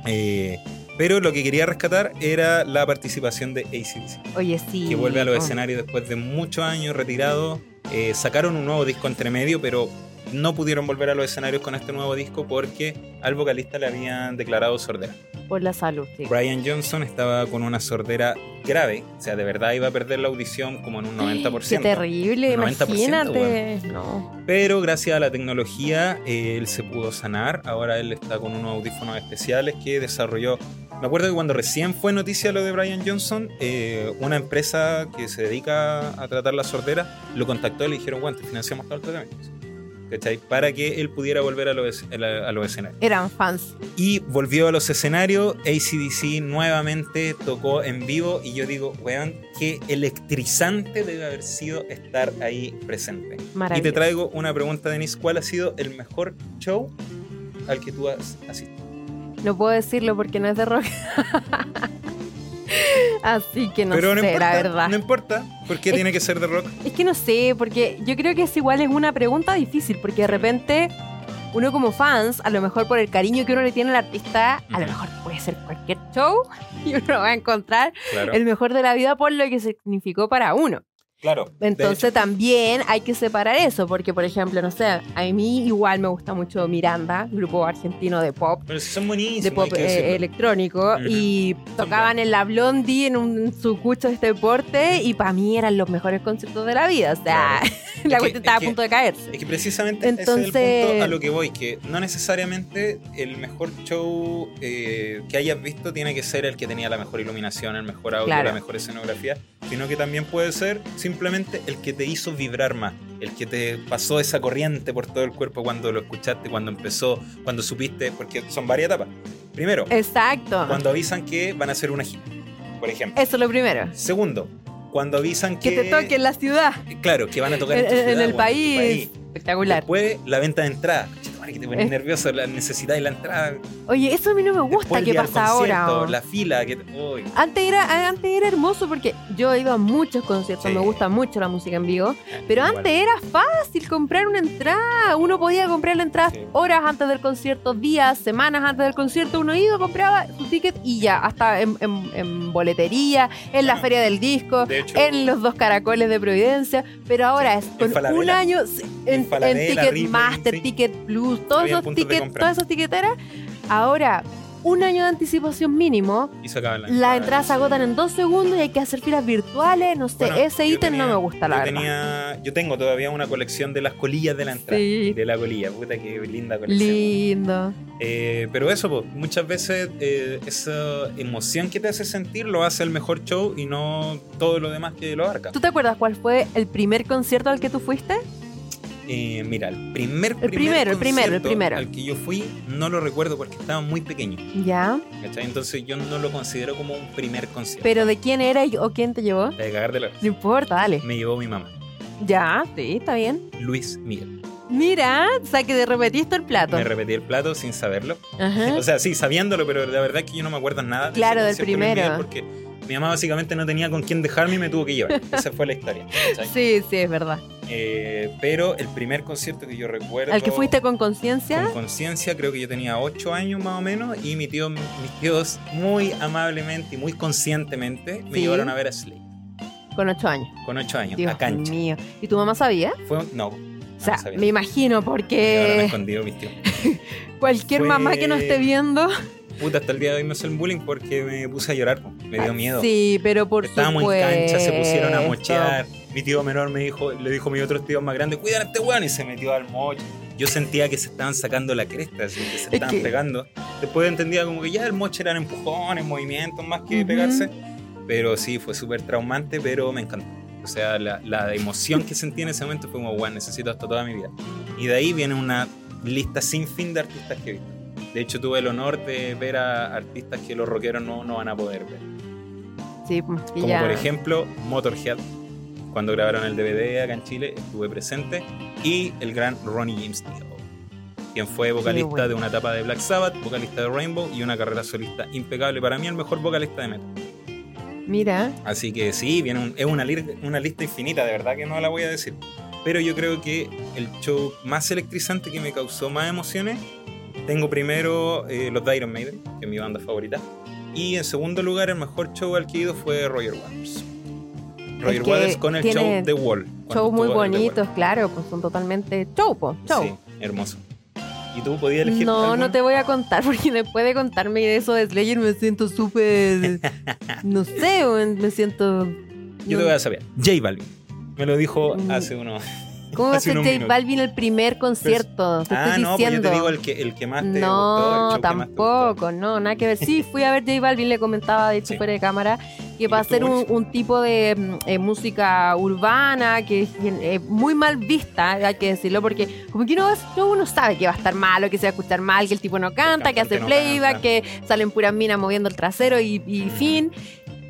Eh, pero lo que quería rescatar era la participación de ACDC, Oye, sí. que vuelve a los oh. escenarios después de muchos años retirado. Eh, sacaron un nuevo disco entre medio, pero no pudieron volver a los escenarios con este nuevo disco porque al vocalista le habían declarado sordera. Por la salud, sí. Brian Johnson estaba con una sordera grave, o sea, de verdad iba a perder la audición como en un 90%. Qué terrible, 90%, imagínate. No. Pero gracias a la tecnología eh, él se pudo sanar. Ahora él está con unos audífonos especiales que desarrolló. Me acuerdo que cuando recién fue noticia lo de Brian Johnson, eh, una empresa que se dedica a tratar la sordera lo contactó y le dijeron, bueno, te financiamos todo el tratamiento. ¿Cachai? Para que él pudiera volver a los, a los escenarios. Eran fans. Y volvió a los escenarios, ACDC nuevamente tocó en vivo y yo digo, weón, qué electrizante debe haber sido estar ahí presente. Y te traigo una pregunta, Denise, ¿cuál ha sido el mejor show al que tú has asistido? No puedo decirlo porque no es de rock. Así que no Pero no sé, importa, la verdad. no importa, ¿por qué Es- tiene que ser de rock? Es que no sé, porque yo creo que es igual es una pregunta difícil, porque de repente uno como fans, a lo mejor por el cariño que uno le tiene al artista, a lo mejor puede ser cualquier show y uno va a encontrar Claro, el mejor de la vida por lo que significó para uno. Claro. Entonces también hay que separar eso, porque por ejemplo, no sé, a mí igual me gusta mucho Miranda, grupo argentino de pop, pero si son buenísimos. de pop eh, electrónico Ujú. y tocaban en la Blondie en un su cucho de este deporte y para mí eran los mejores conciertos de la vida, o sea, que- la cuestión estaba es que- a punto de caerse. Es que precisamente ese es el Entonces- punto a lo que voy, que no necesariamente el mejor show eh, que hayas visto tiene que ser el que tenía la mejor iluminación, el mejor audio, Claro. la mejor escenografía, sino que también puede ser simplemente el que te hizo vibrar más, el que te pasó esa corriente por todo el cuerpo cuando lo escuchaste, cuando empezó, cuando supiste, porque son varias etapas. Primero, Exacto. cuando avisan que van a hacer una gira, por ejemplo. Eso es lo primero. Segundo, cuando avisan que... Que te toque en la ciudad, Claro, que van a tocar en, tu en ciudad, el en tu país. Espectacular. Después, la venta de entrada. Que te pones nervioso, la necesidad de la entrada. Oye, eso a mí no me gusta que pasa ahora. La fila. Que, uy, Antes era, antes era hermoso porque yo he ido a muchos conciertos, Sí. me gusta mucho la música en vivo, pero igual. antes era fácil comprar una entrada, uno podía comprar la entrada Sí. horas antes del concierto, días, semanas antes del concierto, uno iba, compraba su ticket y ya, hasta en, en- en boletería, en la feria del disco, De hecho, en los dos caracoles de Providencia, pero ahora es con un año sí, en, En en Ticket sí. Plus, todos esos tickets, todas esas tiqueteras, ahora un año de anticipación mínimo y se acaban las entradas se agotan en dos segundos y hay que hacer filas virtuales. No sé, Bueno, ese ítem no me gusta, la yo verdad. tenía- yo tengo todavía una colección de las colillas de la entrada. Sí. De la colilla. Puta, qué linda colección. Lindo. Eh, pero eso, po, muchas veces eh, esa emoción que te hace sentir lo hace el mejor show y no todo lo demás que lo abarca. ¿Tú te acuerdas cuál fue el primer concierto al que tú fuiste? Eh, mira, el primer, El primero, el primero, el primero. al que yo fui no lo recuerdo porque estaba muy pequeño. Ya. ¿cachai? Entonces yo no lo considero como un primer concierto. ¿Pero de quién era y- o quién te llevó? De cagar de la No importa, dale. Me llevó mi mamá, Ya, sí, está bien. Luis Miguel. Mira, o sea que te repetiste el plato. Me repetí el plato sin saberlo. Ajá. O sea, sí, sabiéndolo, pero la verdad es que yo no me acuerdo nada. de Claro, del primero. Porque mi mamá básicamente no tenía con quién dejarme y me tuvo que llevar. Esa fue la historia. ¿cachai? Sí, sí, es verdad. Eh, pero el primer concierto que yo recuerdo. ¿Al que fuiste con conciencia? Con conciencia, creo que yo tenía 8 años más o menos, y mi tío, mis tíos muy amablemente y muy conscientemente me Sí. llevaron a ver a Slade. Con ocho años. Con ocho años, Dios a cancha. mío. ¿Y tu mamá sabía? Fue, no, O sea, me imagino ahora me porque escondido mis tíos. cualquier Fue- mamá que no esté viendo. Puta, hasta el día de hoy me hace el bullying porque me puse a llorar, me dio miedo. Sí, pero por Estábamos en cancha, se pusieron a supuesto. mochear. Mi tío menor me dijo, le dijo a mis otros tíos más grandes, cuidan a este weón, y se metió al moche. Yo sentía que se estaban sacando la cresta, así que se Es estaban que- pegando. Después entendía como que ya el moche eran empujones, movimientos más que pegarse. Pero sí, fue súper traumante, pero me encantó. O sea, la, la emoción que sentí en ese momento fue como, bueno, necesito esto toda mi vida. Y de ahí viene una lista sin fin de artistas que he visto. De hecho, tuve el honor de ver a artistas que los rockeros no, no van a poder ver. Sí, pues, Como ya- por ejemplo Motorhead, cuando grabaron el DVD acá en Chile, estuve presente, y el gran Ronnie James Dio, quien fue vocalista bueno. de una etapa de Black Sabbath, vocalista de Rainbow y una carrera solista impecable. Para mí, el mejor vocalista de metal. Mira, Así que sí, viene un- es una, una lista infinita, de verdad que no la voy a decir. Pero yo creo que el show más electrizante que me causó más emociones, tengo primero eh, los de Iron Maiden, que es mi banda favorita. Y en segundo lugar, el mejor show al que he ido fue Roger Waters. Roger Waters con el show The Wall. shows muy bonitos, claro, pues son totalmente show, pues, show. Sí, hermoso. ¿Y tú podías elegir No, no te voy a contar porque después de contarme de eso de Slayer me siento súper. no sé, me siento. Yo te voy a saber. J Balvin. Me lo dijo Mm. hace unos... ¿Cómo va a ser J. Balvin el primer concierto? te ah, estoy no, pues diciendo. yo te digo el que, el que más te No, gustó. tampoco, no, nada que ver. Sí, fui a ver J Balvin, le comentaba de hecho Sí. fuera de cámara, que para estuvo hacer un, un tipo de eh, música urbana, que es eh, muy mal vista, hay que decirlo, porque como que uno, va a uno sabe que va a estar malo, que se va a escuchar mal, que el tipo no canta, que hace no playback, canta. que salen puras minas moviendo el trasero y, y fin.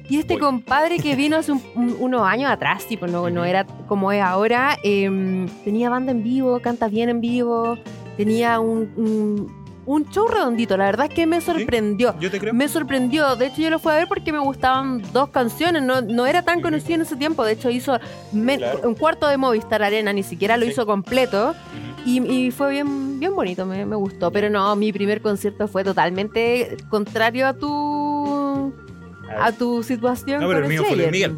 Y este compadre que vino hace un- un- unos años atrás, tipo, no, no era como es ahora, em, tenía banda en vivo, canta bien en vivo, tenía un, un, un show redondito. La verdad es que me sorprendió. Yo te creo. Me sorprendió. De hecho, yo lo fui a ver porque me gustaban dos canciones. No, no era tan conocido en ese tiempo. De hecho, hizo Claro. un cuarto de Movistar Arena, ni siquiera lo Sí. hizo completo. Y, y fue bien, bien bonito, me, me gustó. Pero no, mi primer concierto fue totalmente contrario a tu A tu situación. No, pero con el mío fue. Miguel.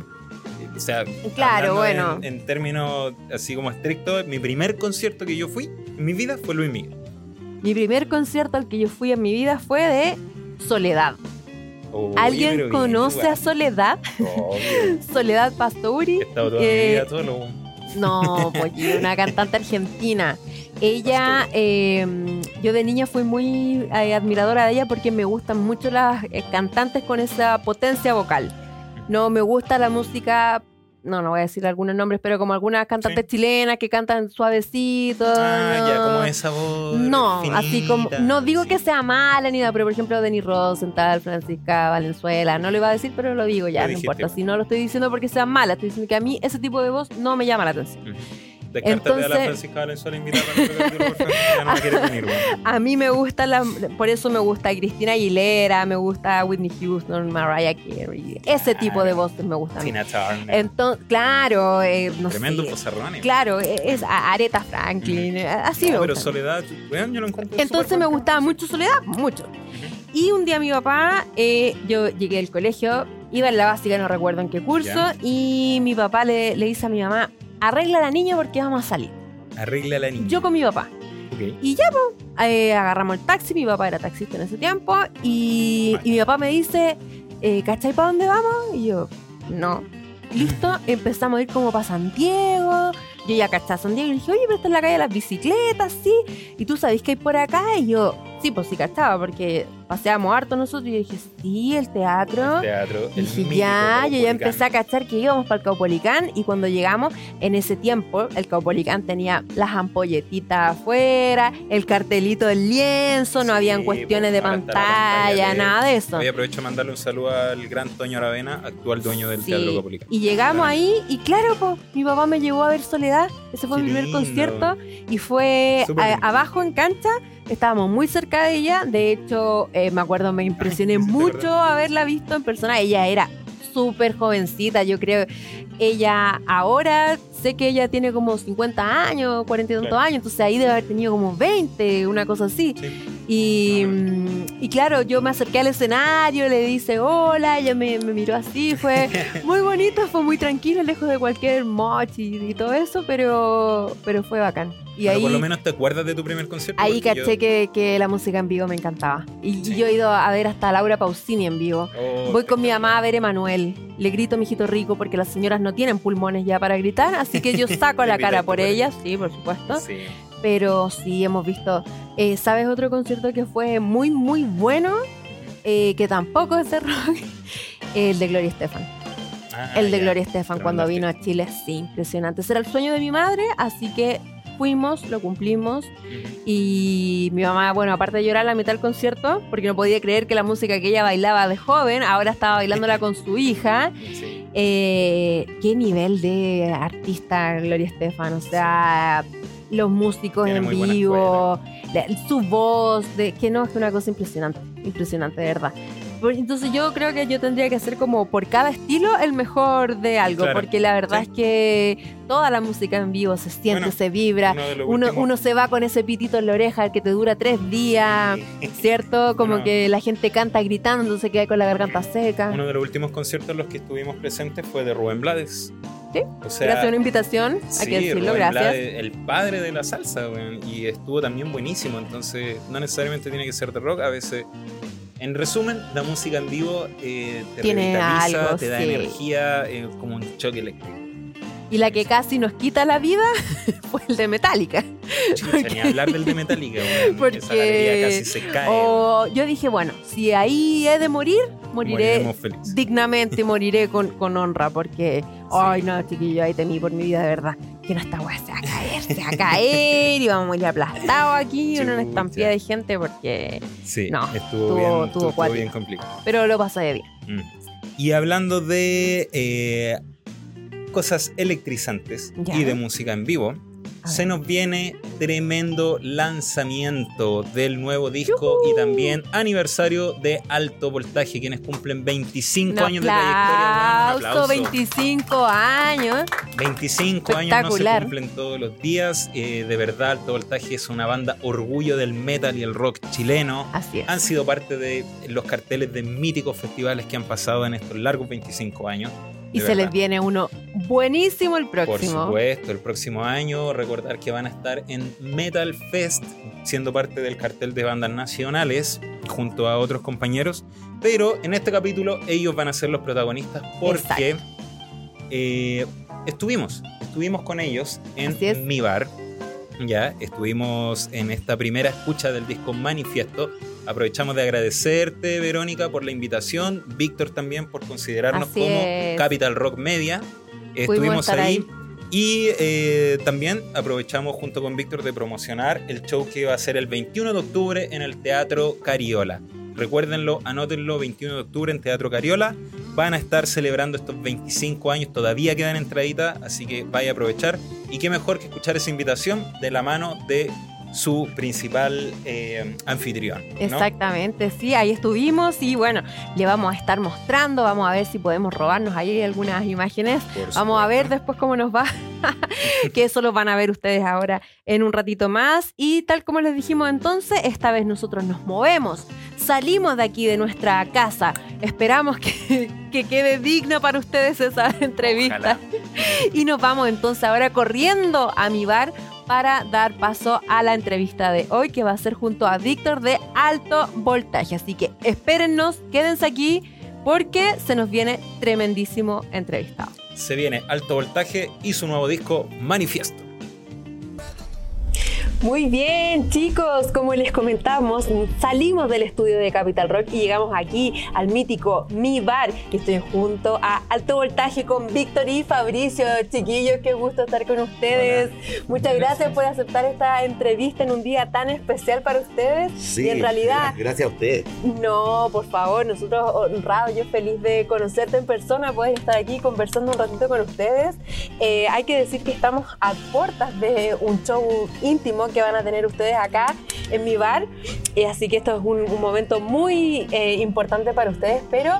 O sea, Claro, bueno. En, en términos así como estrictos, mi primer concierto que yo fui en mi vida fue Luis Miguel. Mi primer concierto al que yo fui en mi vida fue de Soledad. ¿Alguien bien, conoce a. Soledad? Soledad Pastouri. He estado toda mi Eh, vida solo. No, pues una cantante argentina. Ella, eh, yo de niña fui muy eh, admiradora de ella porque me gustan mucho las eh, cantantes con esa potencia vocal. No me gusta la música, no, no voy a decir algunos nombres, pero como algunas cantantes chilenas que cantan suavecito. Ah, ya, no. como esa voz. No, así como, no digo sí. que sea mala ni nada, pero por ejemplo Denny Rosenthal, Francisca Valenzuela, no lo iba a decir, pero lo digo ya, Lo no dijiste. importa. Si no lo estoy diciendo porque sea mala, estoy diciendo que a mí ese tipo de voz no me llama la atención. Descártate a la Entonces- Francisca Valenzuela invitada. Ya no me quieres venir, weón. A mí me gusta la, por eso me gusta Cristina Aguilera, me gusta Whitney Houston, Mariah Carey, ese tipo de voces me gustan. Tina Turner. Entonces, claro, eh, no Tremendo sé, pozarrón. claro, eh, es a- Aretha Franklin, eh, así me No, pero gustan. Soledad, weón, yo lo encuentro Entonces me gustaba mucho Soledad, mucho. Y un día mi papá, eh, yo llegué al colegio, iba en la básica, no recuerdo en qué curso, y mi papá le, le dice a mi mamá, arregla a la niña porque vamos a salir. Arregla la niña. Yo con mi papá. Y ya, pues, eh, agarramos el taxi, mi papá era taxista en ese tiempo, y, y mi papá me dice, eh, ¿cachai para dónde vamos? Y yo, no. Listo, empezamos a ir como para San Diego. Yo ya cachaba San Diego y le dije, oye, pero esta es la calle de las bicicletas, ¿sí? Y tú sabes que hay por acá. Y yo, sí, pues sí cachaba, porque paseábamos harto nosotros. Y yo dije, sí, el teatro. Teatro. Y el dije, ya, yo ya Caupolicán. empecé a cachar que íbamos para el Caupolicán y cuando llegamos, en ese tiempo, el Caupolicán tenía las ampolletitas afuera, el cartelito del lienzo, no Sí, habían cuestiones de pues, la pantalla, de- nada de eso. Hoy aprovecho de mandarle un saludo al gran Toño Aravena, actual dueño del Sí. Teatro Capulica. Y llegamos ahí y claro, pues, mi papá me llevó a ver Soledad, ese fue Qué mi primer lindo. concierto y fue a- abajo en cancha. Estábamos muy cerca de ella, de hecho, eh, me acuerdo, me impresioné mucho haberla visto en persona. Ella era súper jovencita, yo creo. Ella ahora, sé que ella tiene como 50 años, 40 y tantos Claro. años, entonces ahí debe haber tenido como 20, una cosa así. Sí. Y, mm, y claro, yo me acerqué al escenario, le dice hola, ella me, me miró así, fue muy bonito, fue muy tranquilo, lejos de cualquier mochi y, todo eso, pero, pero fue bacán. Y ahí, por lo menos te acuerdas de tu primer concierto. ahí yo- caché que, que la música en vivo me encantaba. Y, Sí. yo he ido a ver hasta Laura Pausini en vivo. Oh, Voy con mi mamá a ver Emanuel. Le grito, mijito rico, porque las señoras no tienen pulmones ya para gritar, así que yo saco la cara por por ella. ellas, sí, por supuesto. Sí. Pero sí hemos visto. eh, ¿Sabes otro concierto que fue muy, muy bueno? Eh, que tampoco es de rock. El de Gloria Estefan. Ah, el de ya. Gloria Estefan cuando vino a. Chile. Sí, impresionante. Ese era el sueño de mi madre, así que fuimos, lo cumplimos. Y mi mamá, bueno, aparte de llorar a la mitad del concierto, porque no podía creer que la música que ella bailaba de joven, ahora estaba bailándola con su hija. Sí. Eh, qué nivel de artista Gloria Estefan, o sea, los músicos Tiene en vivo, la- su voz, de, que no, es una cosa impresionante, impresionante de verdad. Entonces yo creo que yo tendría que hacer como por cada estilo el mejor de algo, Claro, porque la verdad sí. es que toda la música en vivo se siente, Bueno, se vibra, Uno uno, se va con ese pitito en la oreja que te dura tres días, ¿cierto? Como Bueno. que la gente canta gritando, entonces queda con la garganta seca. Uno de los últimos conciertos en los que estuvimos presentes fue de Rubén Blades. Sí, O sea, Gracias a una invitación, hay sí, que decirlo, Rubén gracias. Blades, el padre de la salsa, weón, y estuvo también buenísimo. Entonces, no necesariamente tiene que ser de rock, a veces. En resumen, la música en vivo eh, te Tiene revitaliza, algo, te da sí. energía, eh, como un choque eléctrico. Y la que casi nos quita la vida fue el de Metallica. Chucha, ni hablar del de Metallica, weón. Porque- Esa casi se cae. O yo dije, bueno, si ahí he de morir, moriré dignamente, moriré con, con honra, porque, ay no, chiquillo, ahí temí por mi vida de verdad. Que no esta weá se va a caer, se va a caer y vamos a morir aplastados aquí en una Chucha. estampida de gente, porque. Sí, no, estuvo, estuvo- bien, estuvo bien complicado. Pero lo pasé bien. Mm. Y hablando de eh, cosas electrizantes Ya. y de música en vivo, se nos viene tremendo lanzamiento del nuevo disco ¡Yujú! y también aniversario de Alto Voltaje, quienes cumplen 25 Un años de trayectoria. un aplauso, aplauso. 25 años. 25 años no se cumplen todos los días. eh, de verdad, Alto Voltaje es una banda orgullo del metal y el rock chileno. Así es. Han sido parte de los carteles de míticos festivales que han pasado en estos largos 25 años. Y se les viene uno buenísimo el Por próximo. supuesto, el próximo año recordar que van a estar en Metal Fest, siendo parte del cartel de bandas nacionales, junto a otros compañeros. Pero en este capítulo ellos van a ser los protagonistas porque eh, estuvimos, estuvimos con ellos en es. mi bar. Ya, estuvimos en esta primera escucha del disco Manifiesto. Aprovechamos de agradecerte, Verónica, por la invitación. Víctor también por considerarnos Así como es. Capital Rock Media. Estuvimos ahí. Y eh, también aprovechamos junto con Víctor de promocionar el show que va a ser el 21 de octubre en el Teatro Cariola. Recuérdenlo, anótenlo, 21 de octubre en Teatro Cariola. Van a estar celebrando estos 25 años, todavía quedan entraditas, así que vaya a aprovechar. Y qué mejor que escuchar esa invitación de la mano de su principal eh, anfitrión. ¿no? Exactamente, sí, ahí estuvimos y bueno, le vamos a estar mostrando, vamos a ver si podemos robarnos ahí algunas imágenes. Vamos a ver después cómo nos va, que eso lo van a ver ustedes ahora en un ratito más. Y tal como les dijimos entonces, esta vez nosotros nos movemos, salimos de aquí de nuestra casa, esperamos que, que quede digna para ustedes esa entrevista. Ojalá. Y nos vamos entonces ahora corriendo a mi bar para dar paso a la entrevista de hoy que va a ser junto a Víctor de Alto Voltaje. Así que espérennos, quédense aquí porque se nos viene tremendísimo entrevistado. Se viene Alto Voltaje y su nuevo disco Manifiesto. Muy bien, chicos, como les comentamos, salimos del estudio de Capital Rock y llegamos aquí al mítico Mi Bar, que estoy junto a Alto Voltaje con Víctor y Fabricio. Chiquillos, qué gusto estar con ustedes. Muchas gracias por aceptar esta entrevista en un día tan especial para ustedes. Sí, y en realidad, Gracias a ustedes. no, por favor, nosotros honrados, yo feliz de conocerte en persona, poder estar aquí conversando un ratito con ustedes. Eh, hay que decir que estamos a puertas de un show íntimo que van a tener ustedes acá en mi bar, Eh, así que esto es un, un momento muy eh, importante para ustedes, pero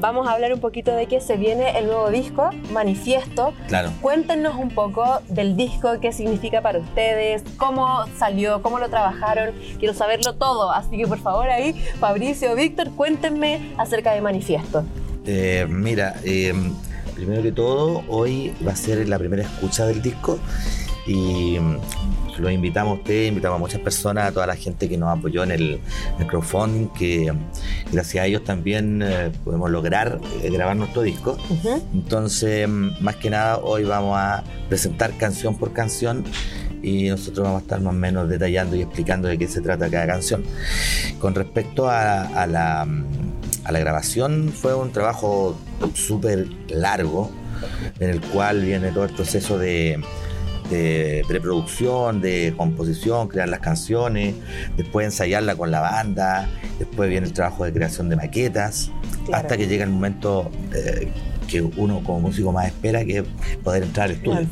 vamos a hablar un poquito de que se viene el nuevo disco, Manifiesto. Claro. Cuéntenos un poco del disco, qué significa para ustedes, cómo salió, cómo lo trabajaron. Quiero saberlo todo, así que por favor ahí, Fabricio, Víctor, cuéntenme acerca de Manifiesto. Eh, mira, eh, primero que todo, hoy va a ser la primera escucha del disco y mm, los invitamos a ustedes, invitamos a muchas personas, a toda la gente que nos apoyó en el, el crowdfunding, que mm, gracias a ellos también eh, podemos lograr eh, grabar nuestro disco. Entonces, mm, más que nada, hoy vamos a presentar canción por canción y nosotros vamos a estar más o menos detallando y explicando de qué se trata cada canción. Con respecto a, a la, a la grabación, fue un trabajo súper largo en el cual viene todo el proceso de, de preproducción, de composición, crear las canciones, después ensayarla con la banda, después viene el trabajo de creación de maquetas, Claro. hasta que llega el momento eh, que uno como músico más espera, que poder entrar al estudio.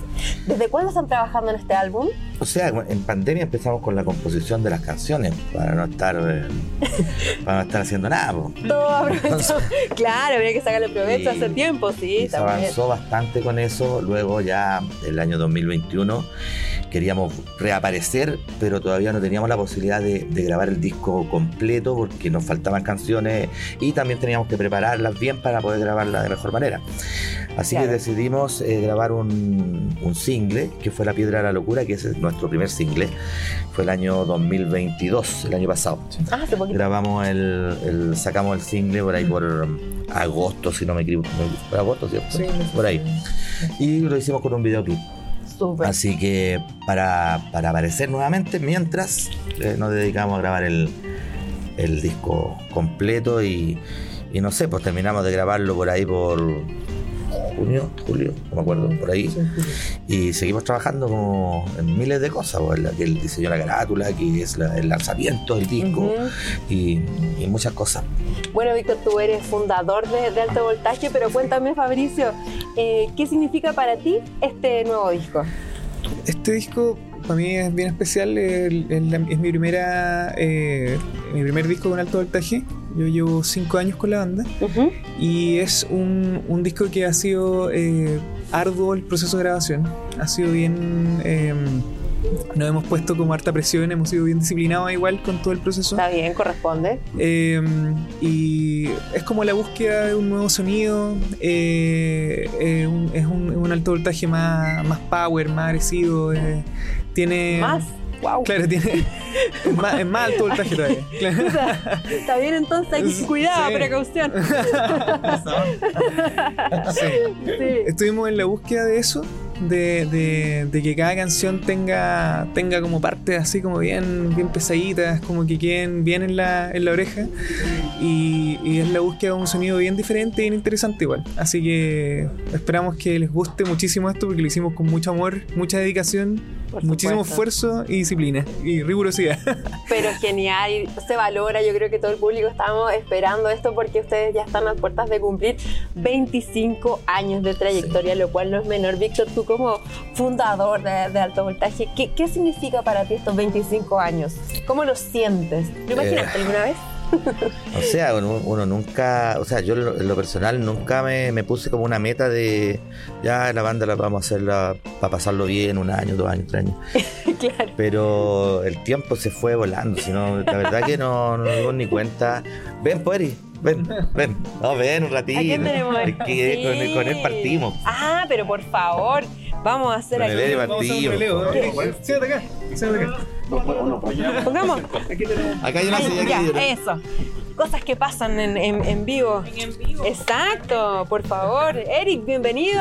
¿Desde cuándo están trabajando en este álbum? O sea, en pandemia empezamos con la composición de las canciones para no estar, eh, para no estar haciendo nada. po. Todo aprovechó. Claro, habría que sacarle provecho hace tiempo, sí, se avanzó bastante con eso. Luego ya el año 2021 queríamos reaparecer, pero todavía no teníamos la posibilidad de, de grabar el disco completo porque nos faltaban canciones y también teníamos que prepararlas bien para poder grabarlas de mejor manera. Así Claro. que decidimos eh, grabar un, un single que fue La Piedra de la Locura, que es nuestro primer single. Fue el año 2022, el año pasado. Ah. Grabamos el, el- sacamos el single por ahí por um, agosto, si no me equivoco. Por agosto, ¿cierto? por ahí. Y lo hicimos con un videoclip. Súper. Así que para, para aparecer nuevamente, mientras eh, nos dedicamos a grabar el, el disco completo y, y no sé, pues terminamos de grabarlo por ahí por junio, julio, no me acuerdo, por ahí. Y seguimos trabajando como en miles de cosas, pues, la- que el diseño de la carátula, que es la- el lanzamiento del disco y, y muchas cosas. Bueno, Víctor, tú eres fundador de, de Alto Voltaje, pero cuéntame, Fabricio, eh, ¿qué significa para ti este nuevo disco? Este disco para mí es bien especial, el- es mi primera eh, mi primer disco con alto voltaje. Yo llevo cinco años con la banda y es un, un disco que ha sido eh, arduo el proceso de grabación. Ha sido bien. eh, nos hemos puesto como harta presión, hemos sido bien disciplinados igual con todo el proceso. Está bien, corresponde. Eh, y es como la búsqueda de un nuevo sonido. eh, eh, un- es un, un alto voltaje más, más power, más agresivo. eh, tiene. Más. Wow. Claro, tiene. Es más, es más alto voltaje todavía. Claro. Está bien, entonces hay que cuidado, Sí. precaución. Sí. Sí. Estuvimos en la búsqueda de eso. De, de- de que cada canción tenga, tenga como partes así como bien, bien pesaditas, como que queden bien en la, en la oreja. Y, y es la búsqueda de un sonido bien diferente y bien interesante igual. Así que esperamos que les guste muchísimo esto porque lo hicimos con mucho amor, mucha dedicación, muchísimo esfuerzo y disciplina y rigurosidad. Pero genial, se valora. Yo creo que todo el público estamos esperando esto porque ustedes ya están a puertas de cumplir 25 años de trayectoria, lo cual no es menor. Víctor, tú como fundador de, de Alto Voltaje, ¿qué, qué significa para ti estos 25 años? ¿Cómo lo sientes? ¿Lo imaginaste Eh. alguna vez? O sea, uno, uno nunca, o sea, yo en lo, en lo personal nunca me, me puse como una meta de ya la banda la vamos a hacerla para pasarlo bien, un año, dos años, tres años. claro. Pero el tiempo se fue volando, si no, la verdad que no, no dimos ni cuenta. Ven, Poeri, ven, ven, no, ven un ratito. ¿A quién tenemos? Es que Sí. con, él- con él partimos. Ah, pero por favor, vamos a hacer Con el aquí. Eri Vamos a hacer un partimos. relevo. Eric, Siéntate siéntate acá. Pongamos. Acá hay una Ay, silla ya, que yo- eso. Cosas que pasan en, en, en vivo. Exacto, por favor. Eric, bienvenido.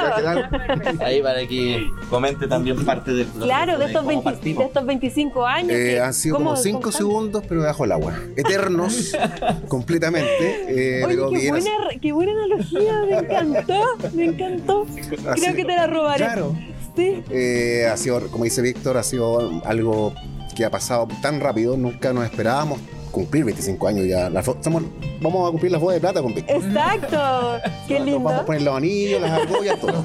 Ahí para que comente también parte del Claro, de estos, cómo 20 partimos. de estos 25 años. Eh, ¿qué- han sido como 5 cómo están? segundos, pero debajo el agua. Eternos, completamente. eh, Oye, pero qué bien, buena, qué buena analogía, me encantó, me encantó. Creo así- que te la robaré. Claro. Sí. eh, ha sido, como dice Víctor, ha sido algo que ha pasado tan rápido. Nunca nos esperábamos cumplir 25 años ya. Somos- vamos a cumplir las bodas de plata con. Exacto. Qué Nos vamos a lindo. poner los anillos, las argollas, todo.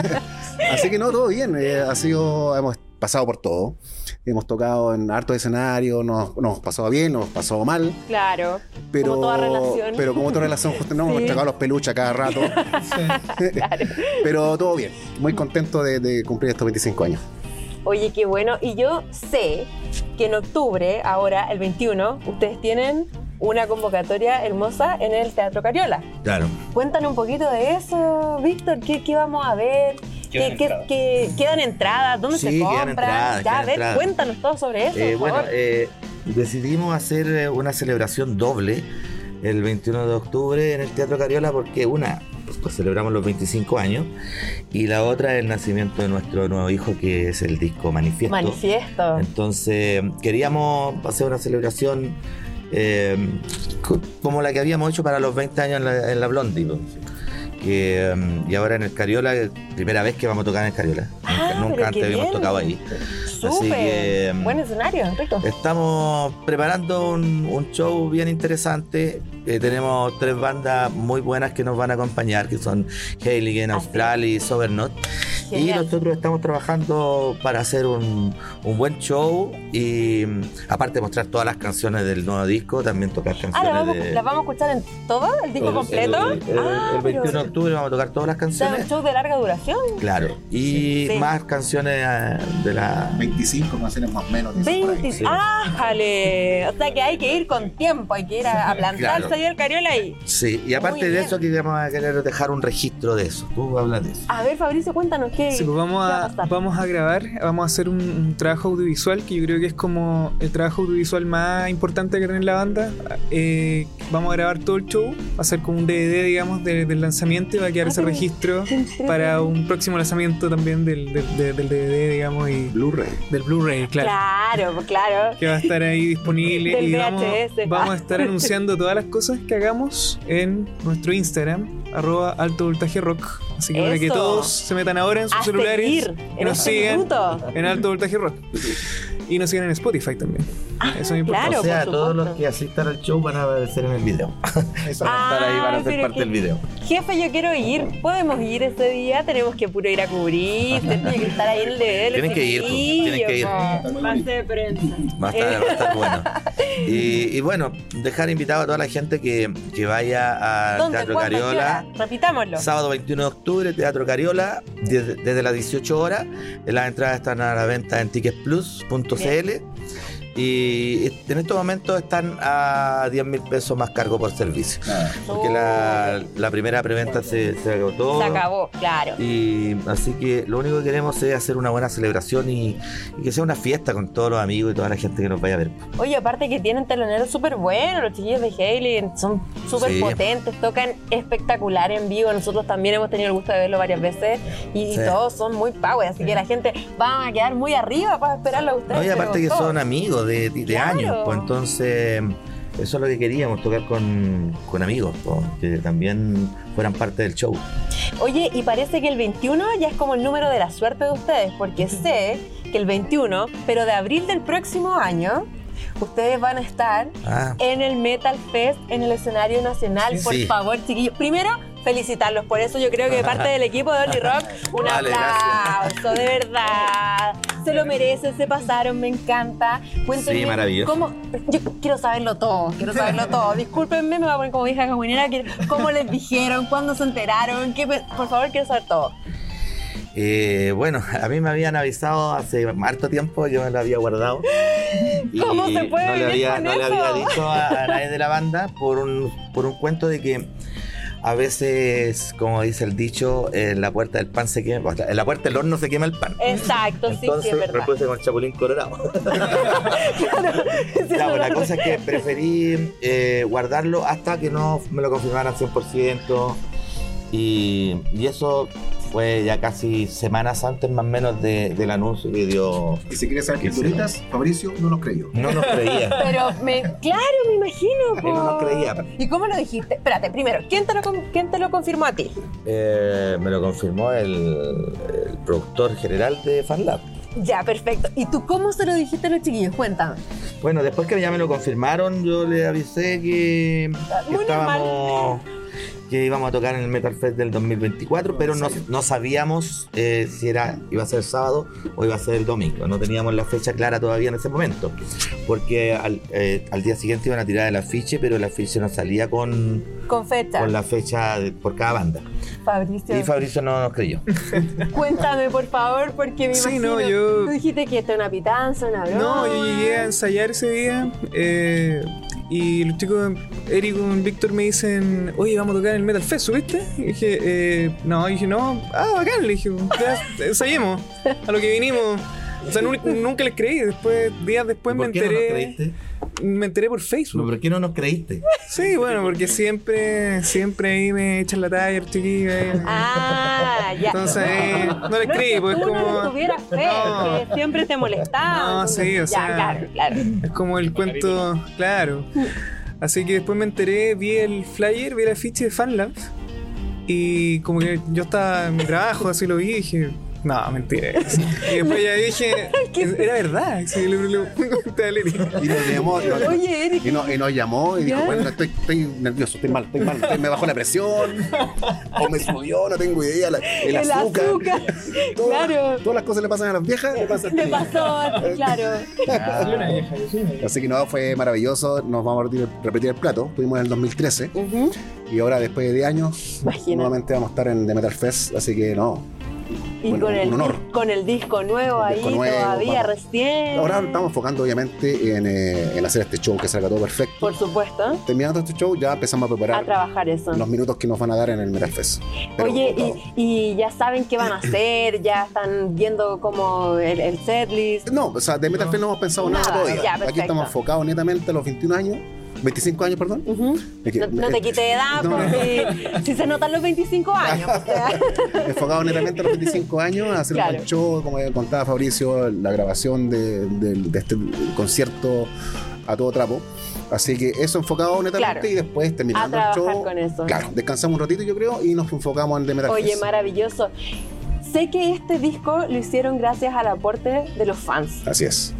Así que no, todo bien. eh, ha sido, hemos pasado por todo. Hemos tocado en hartos escenarios, nos, nos hemos pasado bien, nos hemos pasado mal. Claro. Pero, como toda relación. Pero como toda relación, justo no, hemos Sí. tocado los peluches cada rato. pero todo bien. Muy contento de, de cumplir estos 25 años. Oye, qué bueno. Y yo sé que en octubre, ahora el 21, ustedes tienen una convocatoria hermosa en el Teatro Cariola. Claro. Cuéntanos un poquito de eso, Víctor. ¿Qué, qué vamos a ver? ¿Qué, qué- qué- quedan entradas? ¿Dónde Sí, se quedan compran? entradas, ya, quedan a ver, entradas. cuéntanos todo sobre eso. Eh, por bueno, favor. eh, decidimos hacer eh, una celebración doble el 21 de octubre en el Teatro Cariola porque una, pues, pues, celebramos los 25 años y la otra el nacimiento de nuestro nuevo hijo que es el disco Manifiesto. Manifiesto. Entonces queríamos hacer una celebración eh, co- como la que habíamos hecho para los 20 años en la, en la Blondie. Que, eh, y ahora en el Cariola, primera vez que vamos a tocar en el Cariola. Ah, nunca antes habíamos bien. tocado ahí. Súper. que, mm, Buen escenario, rico. Estamos preparando un, un show bien interesante. Eh, tenemos tres bandas muy buenas que nos van a acompañar, que son Heiligen, Así. Austral y Sobernot. Y nosotros estamos trabajando para hacer un, un buen show y mm, aparte de mostrar todas las canciones del nuevo disco, también tocar Ah, canciones ¿las vamos, de... las vamos a escuchar en todo? ¿El disco el- completo? El, el- ah, el 21 de pero- octubre vamos a tocar todas las canciones. un show de larga duración. Claro. Y Sí. más canciones eh, de la... 25 canciones más o menos. 20. Sí. ¡Ájale! O sea que hay que ir con tiempo, hay que ir a, a plantarse Claro. ahí el cariola y. Sí, y aparte Muy de bien. eso que vamos a querer dejar un registro de eso. Tú hablas de eso. A ver, Fabricio, cuéntanos qué. Sí, pues vamos qué va a, pasar. vamos a grabar, vamos a hacer un, un trabajo audiovisual que yo creo que es como el trabajo audiovisual más importante que tiene la banda. Eh, vamos a grabar todo el show, va a ser como un DVD, digamos, de- del lanzamiento y va a quedar Ah, ese registro para un próximo lanzamiento también del, del, del- del DVD, digamos, y Blu-ray. del Blu-ray, claro. Claro, pues claro. Que va a estar ahí disponible Del y vamos, VHS. vamos a estar anunciando todas las cosas que hagamos en nuestro Instagram, arroba alto voltaje rock. Así que para que todos se metan ahora en sus A celulares seguir y en nos este sigan minuto. en alto voltaje rock. Y nos sigan en Spotify también. Eso es importante. claro. o sea, todos los que asistan al show van a aparecer en el video. Eso. van a estar ahí, van a ser pero parte del video. Jefe, yo quiero ir. ¿Podemos ir ese día? Tenemos que puro ir a cubrir. Tenemos que estar ahí en el DVD. Tienen que ir, tienen que ir. Pase de prensa. Va a estar, va a estar bueno. Y, y bueno, dejar invitado a toda la gente que, que vaya al. Teatro ¿Cuándo? ¿Qué Cariola. Repitámoslo. Sábado 21 de octubre, Teatro Cariola, desde, desde las 18 horas. Las entradas están a la venta en ticketplus.cl. Y en estos momentos están a 10 mil pesos más cargo por servicio. Porque la, la primera preventa se, se agotó. Se acabó, claro. Y así que lo único que queremos es hacer una buena celebración y, y que sea una fiesta con todos los amigos y toda la gente que nos vaya a ver. Oye, aparte que tienen teloneros súper buenos, los chiquillos de Haley son súper Sí. potentes, tocan espectacular en vivo. Nosotros también hemos tenido el gusto de verlo varias veces y, Sí. todos son muy power, así que la gente va a quedar muy arriba para esperarlo a ustedes. No, y aparte que todos. son amigos de, de Claro. años, pues entonces eso es lo que queríamos, tocar con, con amigos, pues, que también fueran parte del show. Oye, y parece que el 21 ya es como el número de la suerte de ustedes, porque sé que el 21, pero de abril del próximo año, ustedes van a estar Ah, en el Metal Fest en el escenario nacional. Sí. Por Sí. favor, chiquillos. Primero, felicitarlos. Por eso yo creo que de parte del equipo de Only Rock, un Vale, aplauso, de verdad. Se lo merecen, se pasaron, me encanta. Cuéntenme Sí, maravilloso. cómo. Yo quiero saberlo todo, quiero saberlo todo. Discúlpenme, me voy a poner como vieja caminera. ¿Cómo les dijeron? ¿Cuándo se enteraron? ¿Qué por favor, quiero saber todo. eh, bueno, a mí me habían avisado hace harto tiempo, yo me lo había guardado. Y ¿Cómo se puede no le vivir había, con no le había dicho a, a nadie de la banda por un, por un cuento de que a veces, como dice el dicho, en la puerta del pan se quema, en la puerta del horno se quema el pan. Exacto, sí, sí, Entonces es verdad. puse con chapulín colorado. Ya, pues, la cosa es que preferí eh, guardarlo hasta que no me lo confirmaran 100%. Y, y eso fue ya casi semanas antes más o menos de- del anuncio que dio. Y si quieres saber Que pinturitas, Fabricio no nos creyó. No nos creía. Pero me, claro, me imagino. No nos creía. ¿Y cómo lo dijiste? Espérate, primero, ¿quién te lo, quién te lo confirmó a ti? Eh, me lo confirmó el, el productor general de FanLab. Ya, perfecto. ¿Y tú cómo se lo dijiste a los chiquillos? Cuéntame. Bueno, después que ya me lo confirmaron, yo le avisé que, que Muy estábamos, que íbamos a tocar en el Metal Fest del 2024, pero no, no sabíamos eh, si era iba a ser el sábado o iba a ser el domingo. No teníamos la fecha clara todavía en ese momento, porque al, eh, al día siguiente iban a tirar el afiche, pero el afiche no salía con, Con fecha. con la fecha de- por cada banda. Fabricio, Y Fabricio no nos creyó. cuéntame por favor, porque me Sí, imagino. no, yo- Tú dijiste que esto es una pitanza, una broma. No, yo llegué a ensayar ese día eh, y los chicos, Eric y Víctor me dicen, oye, vamos a tocar el Metal Fest, ¿subiste? Y dije, eh, no, dije, no, ah, bacán, le dije, ya, ensayemos, a lo que vinimos. O sea, nu- nunca les creí, después, días después me ¿Por qué no nos enteré. creíste? me enteré por No, Facebook. ¿Por qué no nos creíste? Sí, bueno, porque siempre, siempre ahí me echan la talla, el chiquillo. ahí. Ah, ya. Entonces, eh, no les No es creí, pues como. no le tuvieras fe, No. que siempre te molestaba. No, entonces- sí, o ya, sea- claro, claro. Es como el cuento, claro. Así que después me enteré, vi el flyer, vi el afiche de FanLabs y como que yo estaba en mi trabajo, así lo vi y dije, no, mentira. Y después ya dije, era verdad. Sí, le, le, le. Y nos llamó, Oye, Eric, y, no- y nos llamó y dijo, bueno, estoy, estoy nervioso, estoy mal, estoy mal, estoy- me bajó la presión, o me subió, no tengo idea, la- el, el azúcar. azúcar. Todo- Claro. Todas las cosas le pasan a las viejas, le pasa a ti. Te pasó, claro. Así que no, fue maravilloso, nos vamos a repetir, repetir el plato, estuvimos en el 2013 Ujú. y ahora después de 10 años nuevamente vamos a estar en The Metal Fest, así que no. Y Bueno, con, el, honor. con el disco nuevo El ahí disco nuevo, todavía vamos. recién. Ahora estamos enfocando obviamente en, eh, en hacer este show que salga todo perfecto. Por supuesto, Terminando este show ya empezamos a a preparar trabajar eso. los minutos que nos van a dar en el Metal Fest. Pero Oye, y, y ya saben qué van a hacer, ya están viendo como el, el setlist. No, o sea, de Metal Fest no hemos pensado nada, Nada, todavía. ya, Aquí estamos enfocados netamente a los 21 años, 25 años, perdón. No, no te quite edad, No, porque si se notan los 25 años. o sea. Enfocados netamente a los 25 años, a hacer Claro. un show, como contaba Fabricio, la grabación de, de- de este concierto a todo trapo. Así que eso enfocado netamente Claro. y después a terminando el trabajar show. con eso. Claro, descansamos un ratito yo creo y nos enfocamos en The Metal Oye, maravilloso. Sé que este disco lo hicieron gracias al aporte de los fans. Así es.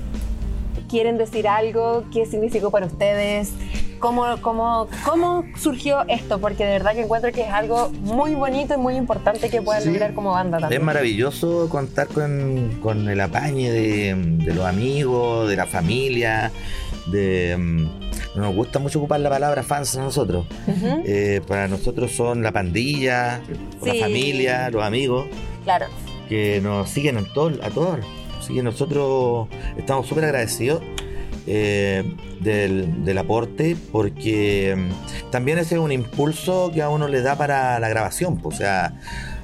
¿Quieren decir algo? ¿Qué significó para ustedes? ¿Cómo, cómo, ¿Cómo surgió esto? Porque de verdad que encuentro que es algo muy bonito y muy importante que puedan Sí. lograr como banda Es también. maravilloso contar con, con el apañe de, de los amigos, de la familia, de... mm, Nos gusta mucho ocupar la palabra fans a nosotros. Eh, para nosotros son la pandilla, Sí. la familia, los amigos, Claro. que nos siguen en todo, a todos. Así que nosotros estamos súper agradecidos eh, del, del aporte porque mm, también ese es un impulso que a uno le da para la grabación. pues, o sea,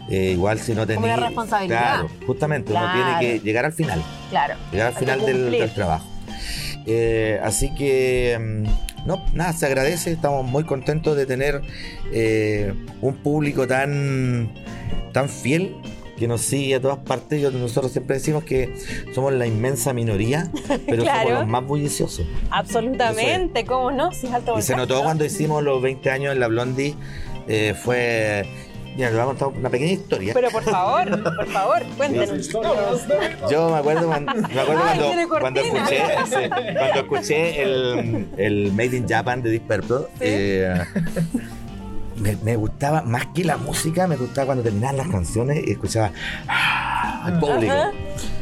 eh, igual si no tenés... una responsabilidad. Claro, justamente, uno tiene que llegar al final. Claro. llegar al final del, trabajo. Eh, así que, mm, no, nada, se agradece, estamos muy contentos de tener eh, un público tan, tan fiel que nos sigue a todas partes. Yo- nosotros siempre decimos que somos la inmensa minoría, pero Claro. somos los más bulliciosos. Absolutamente, ¿cómo no? Si es alto Y se notó cuando hicimos los 20 años en la Blondie, eh, fue... Mira, les voy a contar una pequeña historia. Pero por favor, por favor, cuéntenos. Yo me acuerdo cuando, me acuerdo Ay, cuando, cuando escuché, sí, cuando escuché el, el Made in Japan de Deep Purple. eh, me, me gustaba, más que la música, me gustaba cuando terminaban las canciones y escuchaba ah, al público. Ajá.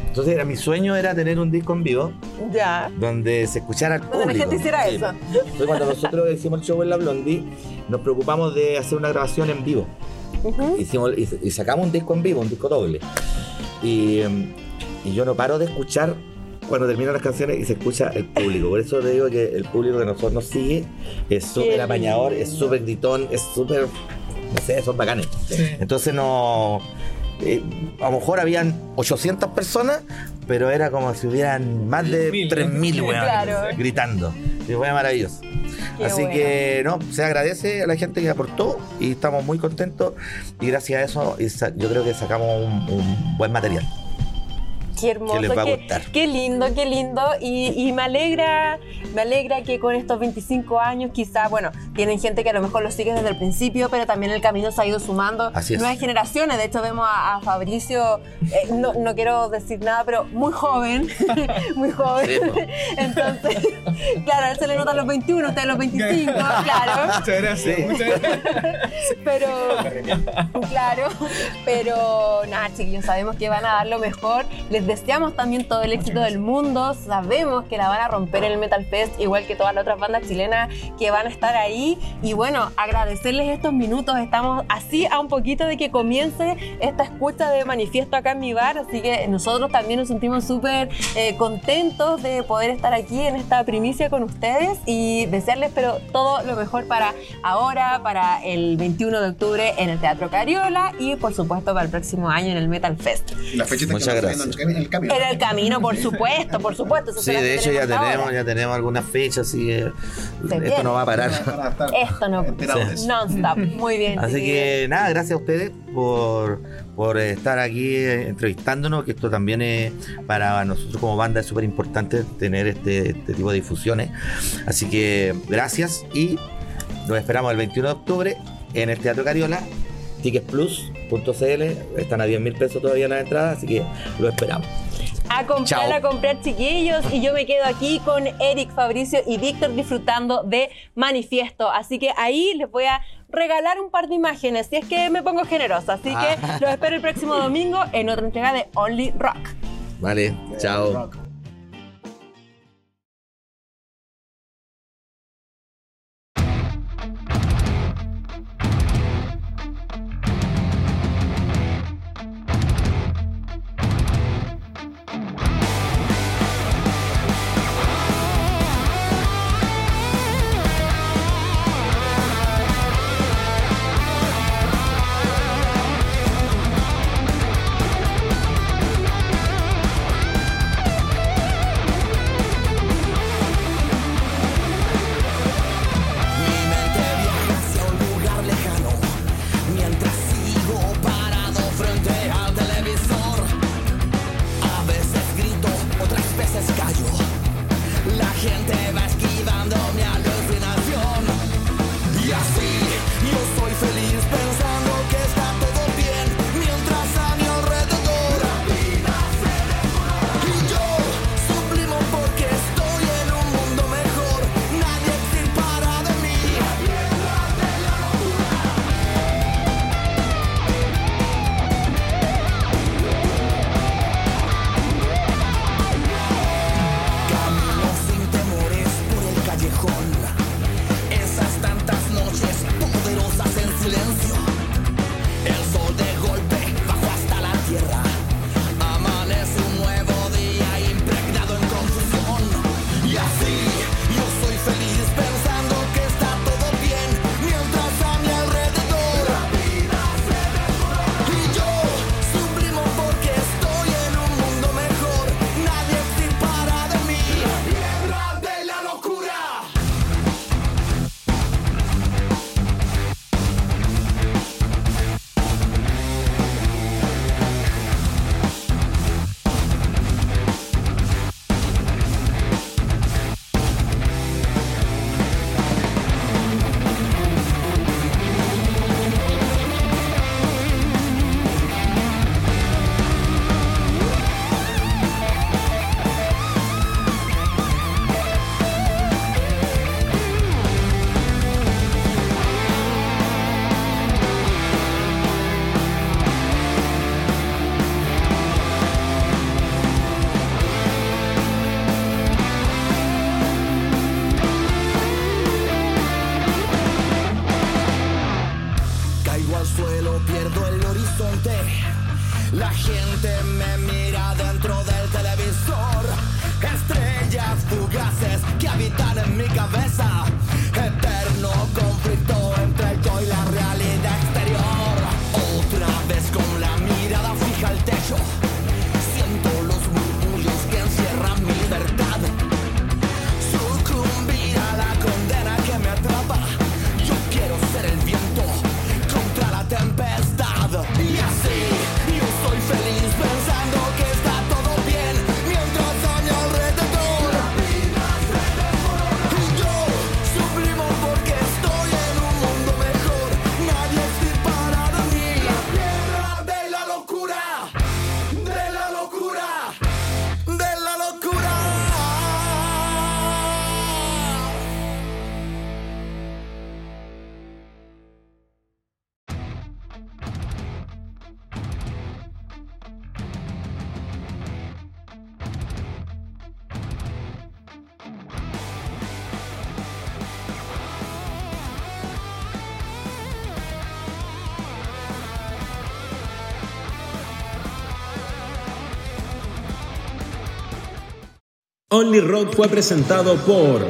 Entonces era, mi sueño era tener un disco en vivo Ya. donde se escuchara al Donde la público. gente hiciera Sí. eso. Entonces cuando nosotros hicimos el show en la Blondie, nos preocupamos de hacer una grabación en vivo hicimos, y, y sacamos un disco en vivo, un disco doble. Y, y yo no paro de escuchar cuando terminan las canciones y se escucha el público. Por eso te digo que el público que nosotros nos sigue es súper apañador, es súper gritón, es súper. No sé, son bacanes. Entonces no. eh, a lo mejor habían 800 personas, pero era como si hubieran más de 3.000 weones Claro. gritando. Y fue maravilloso. Qué Así que no, se agradece a la gente que aportó y estamos muy contentos y gracias a eso yo creo que sacamos un, un buen material. Qué hermoso, Que les va a qué, gustar. qué lindo, qué lindo. Y, y me alegra, me alegra que con estos 25 años, quizá, bueno, tienen gente que a lo mejor lo sigue desde el principio, pero también el camino se ha ido sumando Así es. nuevas generaciones. De hecho, vemos a, a Fabricio, eh, no, no quiero decir nada, pero muy joven, muy joven. Sí. Entonces, claro, a él se le notan los 21, usted los 25, claro. Muchas gracias. Muchas gracias. Pero, claro, pero nada, chiquillos, sabemos que van a dar lo mejor. Les deseamos también todo el éxito del mundo. Sabemos que la van a romper en el Metal Fest, igual que todas las otras bandas chilenas que van a estar ahí. Y bueno, agradecerles estos minutos. Estamos así a un poquito de que comience esta escucha de manifiesto acá en mi bar. Así que nosotros también nos sentimos súper eh, contentos de poder estar aquí en esta primicia con ustedes y desearles pero todo lo mejor para ahora, para el 21 de octubre en el Teatro Cariola y por supuesto para el próximo año en el Metal Fest. Muchas gracias. El camino. En el camino, por supuesto, por supuesto. eso Sí, de hecho ya ahora. tenemos, ya tenemos algunas fechas, así que esto no va a parar. Esto no. eso. Non-stop. Muy bien. Así que nada, gracias a ustedes por, por estar aquí eh, entrevistándonos, que esto también es para nosotros como banda es súper importante tener este, este tipo de difusiones. Así que gracias y nos esperamos el 21 de octubre en el Teatro Cariola, ticketsplus.cl, están a 10 mil pesos todavía las entradas, así que lo esperamos. A comprar, Chao. a comprar, chiquillos. Y yo me quedo aquí con Eric, Fabricio y Víctor disfrutando de Manifiesto. Así que ahí les voy a regalar un par de imágenes, si es que me pongo generosa. Así que Ah. los espero el próximo domingo en otra entrega de Only Rock. Vale, chao. Only Rock fue presentado por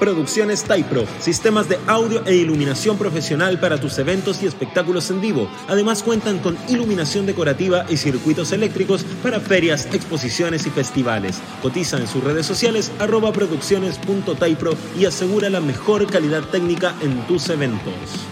Producciones Typro, sistemas de audio e iluminación profesional para tus eventos y espectáculos en vivo. Además cuentan con iluminación decorativa y circuitos eléctricos para ferias, exposiciones y festivales. Cotiza en sus redes sociales arroba producciones.typro y asegura la mejor calidad técnica en tus eventos.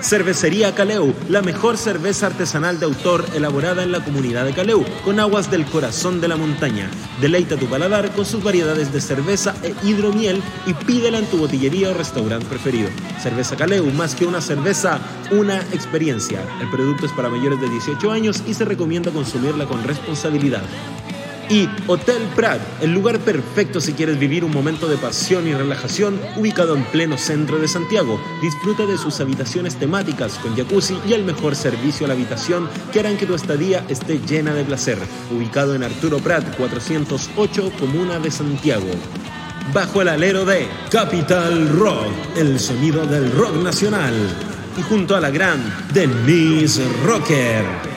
Cervecería Caleu, la mejor cerveza artesanal de autor elaborada en la comunidad de Caleu, con aguas del corazón de la montaña. Deleita tu paladar con sus variedades de cerveza e hidromiel y pídela en tu botillería o restaurante preferido. Cerveza Caleu, más que una cerveza, una experiencia. El producto es para mayores de 18 años y se recomienda consumirla con responsabilidad y Hotel Prat, el lugar perfecto si quieres vivir un momento de pasión y relajación, ubicado en pleno centro de Santiago. Disfruta de sus habitaciones temáticas con jacuzzi y el mejor servicio a la habitación que harán que tu estadía esté llena de placer. Ubicado en Arturo Prat 408, Comuna de Santiago. Bajo el alero de Capital Rock, el sonido del rock nacional. Y junto a la gran Denise Rocker